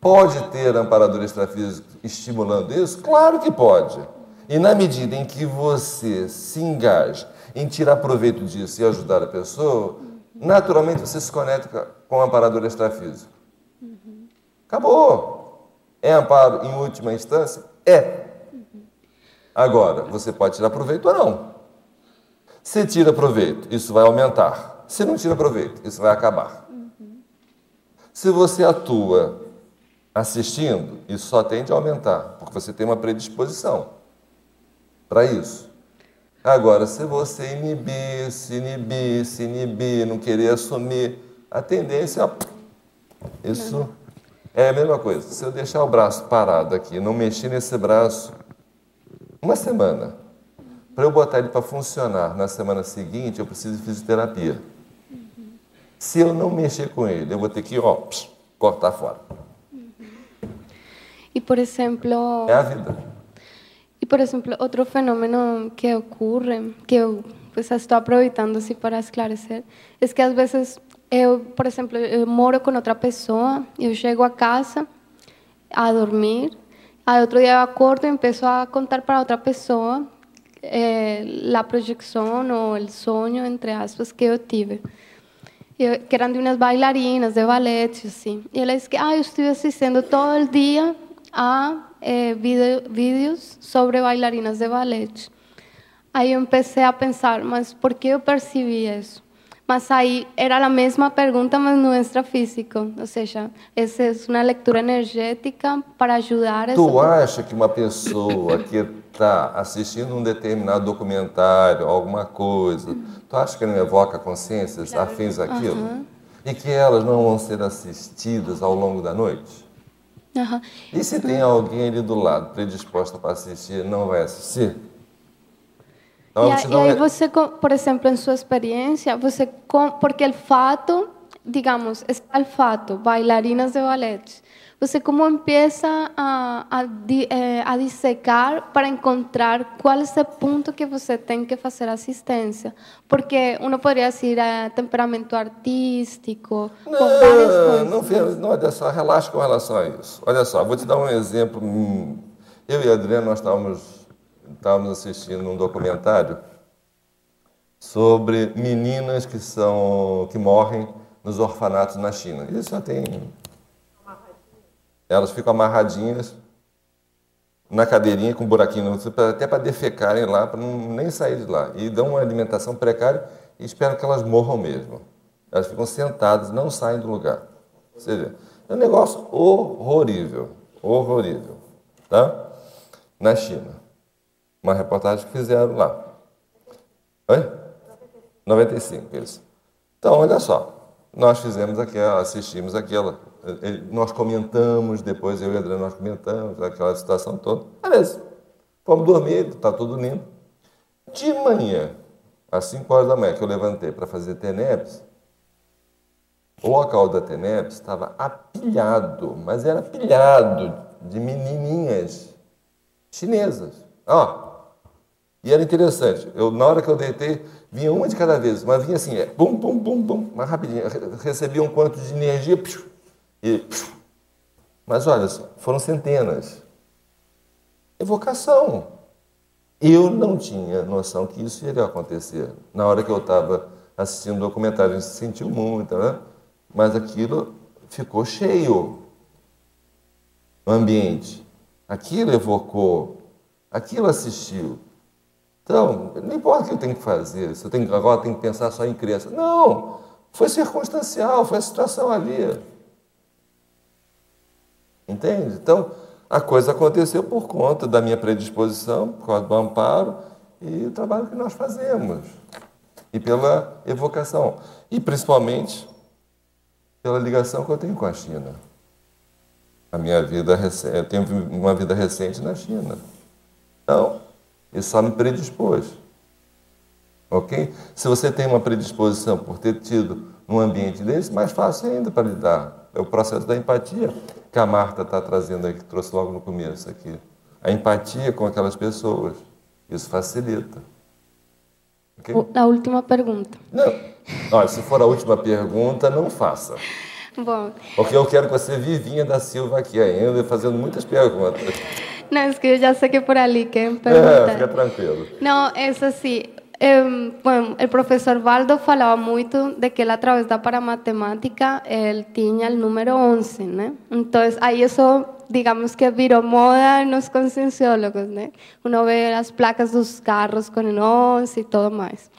Pode ter amparador extrafísico estimulando isso? Claro que pode. E na medida em que você se engaja em tirar proveito disso e ajudar a pessoa, naturalmente você se conecta com o amparador extrafísico. Acabou. É amparo em última instância? É. Agora, você pode tirar proveito ou não. Se tira proveito, isso vai aumentar. Se não tira proveito, isso vai acabar. Se você atua assistindo, isso só tende a aumentar, porque você tem uma predisposição para isso. Agora, se você inibir, se inibir, se inibir, não querer assumir, a tendência, isso é a mesma coisa. Se eu deixar o braço parado aqui, não mexer nesse braço uma semana, para eu botar ele para funcionar na semana seguinte, eu preciso de fisioterapia. Se eu não mexer com ele, eu vou ter que ó, cortar fora. E, por exemplo. É a vida. Y por ejemplo, otro fenómeno que ocurre, que yo pues, estoy aproveitando así para esclarecer, es que a veces eu, por exemplo, eu moro com outra pessoa, eu chego a casa a dormir, aí outro dia eu acordo e empiezo a contar para outra pessoa eh, a projeção ou o sonho, entre aspas, que eu tive. Eu, que eram de umas bailarinas de ballet, assim. E ela disse que ah, eu estive assistindo todo o dia a eh, vídeos sobre bailarinas de ballet. Aí eu comecei a pensar, mas por que eu percebi isso? Mas aí era a mesma pergunta, mas no extrafísico. Ou seja, essa é uma leitura energética para ajudar... Tu acha que uma pessoa que está assistindo um determinado documentário, alguma coisa, tu acha que não evoca consciências claro. afins àquilo? Uhum. E que elas não vão ser assistidas ao longo da noite? Uhum. E se tem alguém ali do lado predisposta para assistir, não vai assistir? Então, e, e aí você, por exemplo, em sua experiência, você porque o fato, digamos, está o fato, bailarinas de ballet, você como empieza a, a, eh, a dissecar para encontrar qual é o ponto que você tem que fazer assistência. Porque uno poderia dizer é, temperamento artístico, não, não, não, olha só, relaxa com relação a isso. Olha só, vou te dar um exemplo. Eu e a Adriana, nós estávamos, estávamos assistindo um documentário sobre meninas que, são, que morrem nos orfanatos na China. Isso já tem elas ficam amarradinhas na cadeirinha com um buraquinho, até para defecarem lá, para nem sair de lá. E dão uma alimentação precária e esperam que elas morram mesmo. Elas ficam sentadas, não saem do lugar. Você vê. É um negócio horrorível. Horrorível. Tá? Na China. Uma reportagem que fizeram lá. Oi? 95, isso. Então, olha só. Nós fizemos aquela, assistimos aquela nós comentamos, depois eu e a Adriana nós comentamos aquela situação toda. Beleza, fomos dormir, está tudo lindo. De manhã, às 5 horas da manhã que eu levantei para fazer TENEPS, o local da TENEPS estava apilhado, mas era apilhado de menininhas chinesas. Ó, e era interessante, eu, na hora que eu deitei, vinha uma de cada vez, mas vinha assim, é, bum, bum, bum, bum, mais rapidinho. Recebia um quanto de energia, psiu, e, mas olha, foram centenas. Evocação. Eu não tinha noção que isso iria acontecer. Na hora que eu estava assistindo o documentário, a gente se sentiu muito, né? mas aquilo ficou cheio no ambiente. Aquilo evocou, aquilo assistiu. Então, não importa o que eu tenho que fazer, se eu tenho, agora tenho que pensar só em criança. Não, foi circunstancial, foi a situação ali. Entende? Então, a coisa aconteceu por conta da minha predisposição, por causa do amparo e o trabalho que nós fazemos. E pela evocação. E principalmente pela ligação que eu tenho com a China. A minha vida eu tenho uma vida recente na China. Então, isso só me predispôs. Ok? Se você tem uma predisposição por ter tido um ambiente desse, mais fácil ainda para lidar. É o processo da empatia que a Marta está trazendo aí, que trouxe logo no começo aqui. A empatia com aquelas pessoas. Isso facilita. Okay? A última pergunta. Não. Olha, se for a última pergunta, não faça. Bom. Porque eu quero que você vivinha da Silva aqui ainda, fazendo muitas perguntas. Não, é que eu já sei que é por ali quem pergunta. É, fica tranquilo. Não, é assim, bueno, el profesor Valdo falaba mucho de que él a través de para matemática él tenía el número 11, ¿no? Entonces ahí eso, digamos que viró moda en los concienciólogos, ¿no? Uno ve las placas de los carros con el 11 y todo más.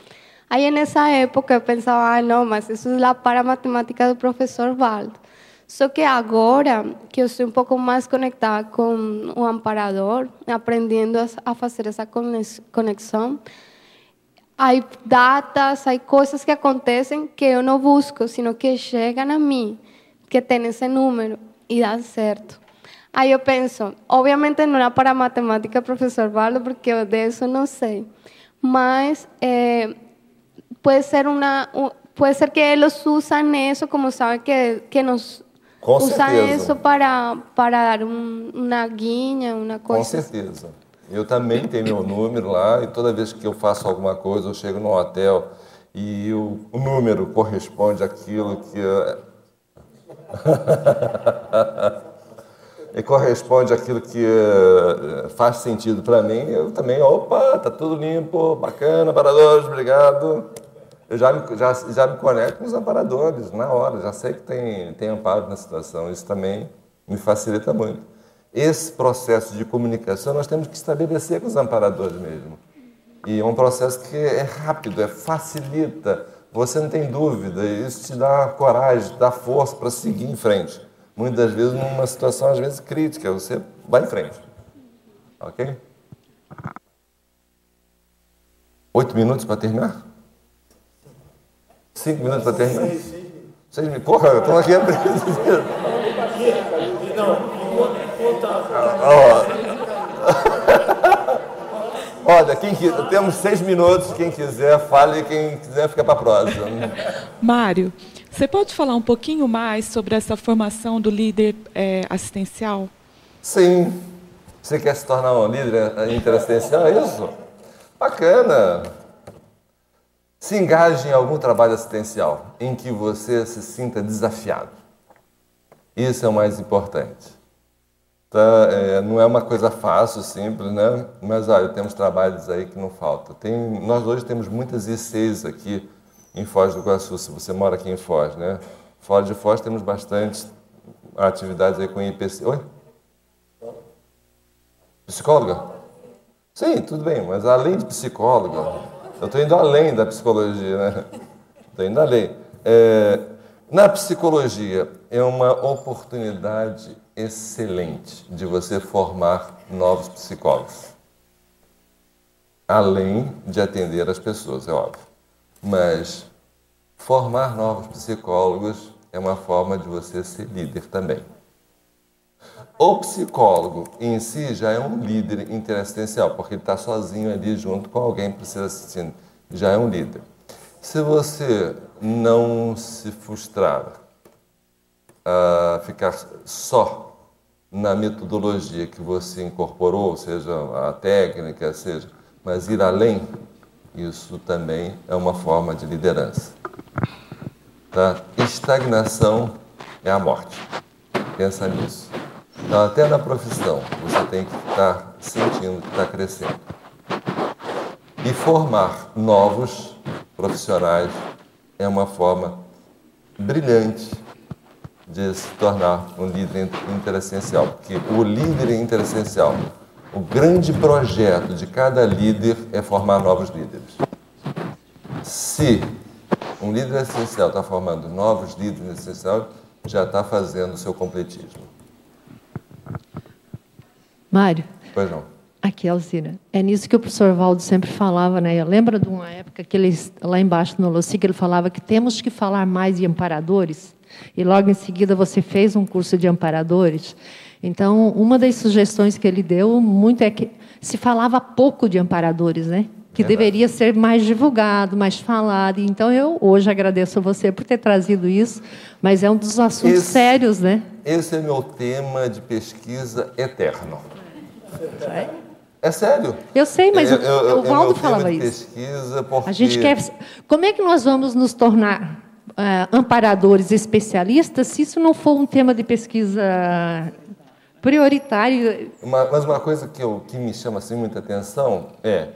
Ahí en esa época yo pensaba, ah, no, mas eso es la para matemática del profesor Valdo. Só que agora que eu estou um pouco mais conectada com o amparador, aprendendo a, a fazer essa conexão, há datas, há coisas que acontecem que eu não busco, sino que chegam a mim, que tem esse número e dá certo. Aí eu penso, obviamente não é para matemática, professor Valdo, porque eu disso não sei, mas é, pode ser uma, pode ser que eles usam isso, como sabem que que nos Com usam certeza. isso para para dar um, uma guinha, uma coisa. Com certeza. Eu também tenho meu número lá e toda vez que eu faço alguma coisa, eu chego no hotel e o, o número corresponde àquilo que. e corresponde àquilo que uh, faz sentido para mim, eu também, opa, tá tudo limpo, bacana, amparadores, obrigado. Eu já me, já, já me conecto com os amparadores na hora, já sei que tem, tem amparo na situação, isso também me facilita muito esse processo de comunicação nós temos que estabelecer com os amparadores mesmo. E é um processo que é rápido, é facilita. Você não tem dúvida, isso te dá coragem, dá força para seguir em frente. Muitas vezes numa situação às vezes crítica, você vai em frente. OK? Oito minutos para terminar? Cinco minutos para terminar? Seis, seis minutos. Seis minutos. Porra, eu estou aqui aprendendo. Olha, quem, temos seis minutos. Quem quiser, fale. Quem quiser, fica para a próxima. Mário, você pode falar um pouquinho mais sobre essa formação do líder é, assistencial? Sim. Você quer se tornar um líder interassistencial? É isso? Bacana. Se engaje em algum trabalho assistencial em que você se sinta desafiado. Isso é o mais importante. Tá? É, não é uma coisa fácil, simples, né? Mas olha, temos trabalhos aí que não faltam. Tem, nós hoje temos muitas ICs aqui em Foz do Iguaçu, se você mora aqui em Foz, né? Fora de Foz temos bastante atividades aí com IPC. Oi? Psicóloga? Sim, tudo bem, mas além de psicóloga, eu estou indo além da psicologia, né? Estou indo além. É, na psicologia, é uma oportunidade excelente de você formar novos psicólogos. Além de atender as pessoas, é óbvio. Mas formar novos psicólogos é uma forma de você ser líder também. O psicólogo em si já é um líder interassistencial, porque ele está sozinho ali junto com alguém que precisa assistindo. Já é um líder. Se você não se frustrar a ficar só na metodologia que você incorporou, seja a técnica, seja, mas ir além, isso também é uma forma de liderança. Tá? Estagnação é a morte. Pensa nisso. Então, até na profissão, você tem que estar sentindo que está crescendo. E formar novos profissionais é uma forma brilhante de se tornar um líder interessencial. Porque o líder interessencial, o grande projeto de cada líder é formar novos líderes. Se um líder essencial está formando novos líderes essenciais, já está fazendo o seu completismo. Mário. Pois não. Aqui, Alzira. É nisso que o professor Valdo sempre falava, né? Lembra de uma época que ele, lá embaixo no que ele falava que temos que falar mais de amparadores? E logo em seguida você fez um curso de amparadores. Então, uma das sugestões que ele deu muito é que se falava pouco de amparadores, né? que é deveria ser mais divulgado, mais falado. Então, eu hoje agradeço a você por ter trazido isso, mas é um dos assuntos esse, sérios, né? Esse é meu tema de pesquisa eterno. É sério. Eu sei, mas é, o, o Valdo falava isso. Porque... A gente quer. Como é que nós vamos nos tornar uh, amparadores especialistas se isso não for um tema de pesquisa prioritário? Uma, mas uma coisa que, eu, que me chama assim muita atenção é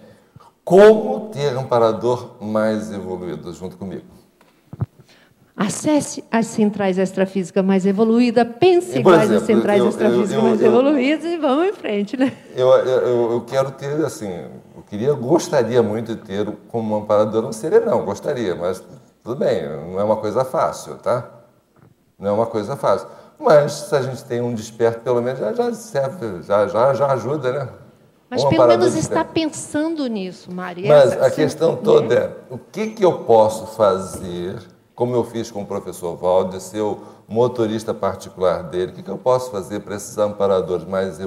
como ter amparador mais evoluído junto comigo. Acesse as centrais extrafísicas mais evoluídas, pense iguais exemplo, às centrais eu, extrafísicas eu, eu, mais evoluídas e vamos em frente, né? Eu, eu, eu quero ter, assim, eu queria, gostaria muito de ter como amparador um serenão, gostaria, mas tudo bem, não é uma coisa fácil, tá? Não é uma coisa fácil. Mas se a gente tem um desperto, pelo menos já, já serve, já, já, já ajuda, né? Mas pelo menos está pensando nisso, Maria. Mas a questão toda é, o que, que eu posso fazer como eu fiz com o professor Valde, ser o motorista particular dele, o que, que eu posso fazer para esses amparadores mais,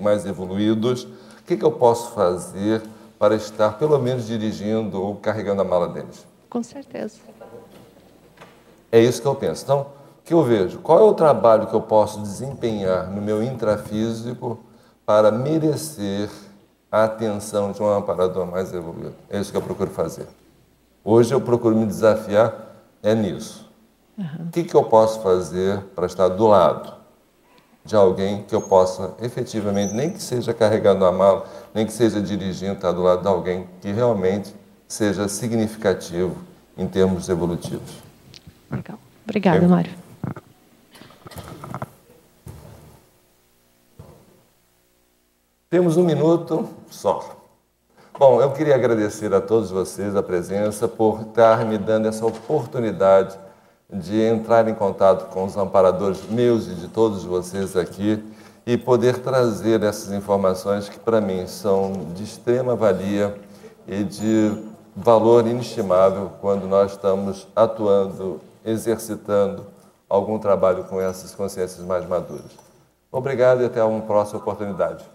mais evoluídos, o que, que eu posso fazer para estar, pelo menos, dirigindo ou carregando a mala deles? Com certeza. É isso que eu penso. Então, o que eu vejo? Qual é o trabalho que eu posso desempenhar no meu intrafísico para merecer a atenção de um amparador mais evoluído? É isso que eu procuro fazer. Hoje eu procuro me desafiar é nisso. Uhum. O que, que eu posso fazer para estar do lado de alguém que eu possa efetivamente, nem que seja carregando a mala, nem que seja dirigindo, estar do lado de alguém que realmente seja significativo em termos evolutivos. Legal. Obrigada, Mário. Temos um minuto só. Bom, eu queria agradecer a todos vocês a presença por estar me dando essa oportunidade de entrar em contato com os amparadores meus e de todos vocês aqui e poder trazer essas informações que para mim são de extrema valia e de valor inestimável quando nós estamos atuando, exercitando algum trabalho com essas consciências mais maduras. Obrigado e até uma próxima oportunidade.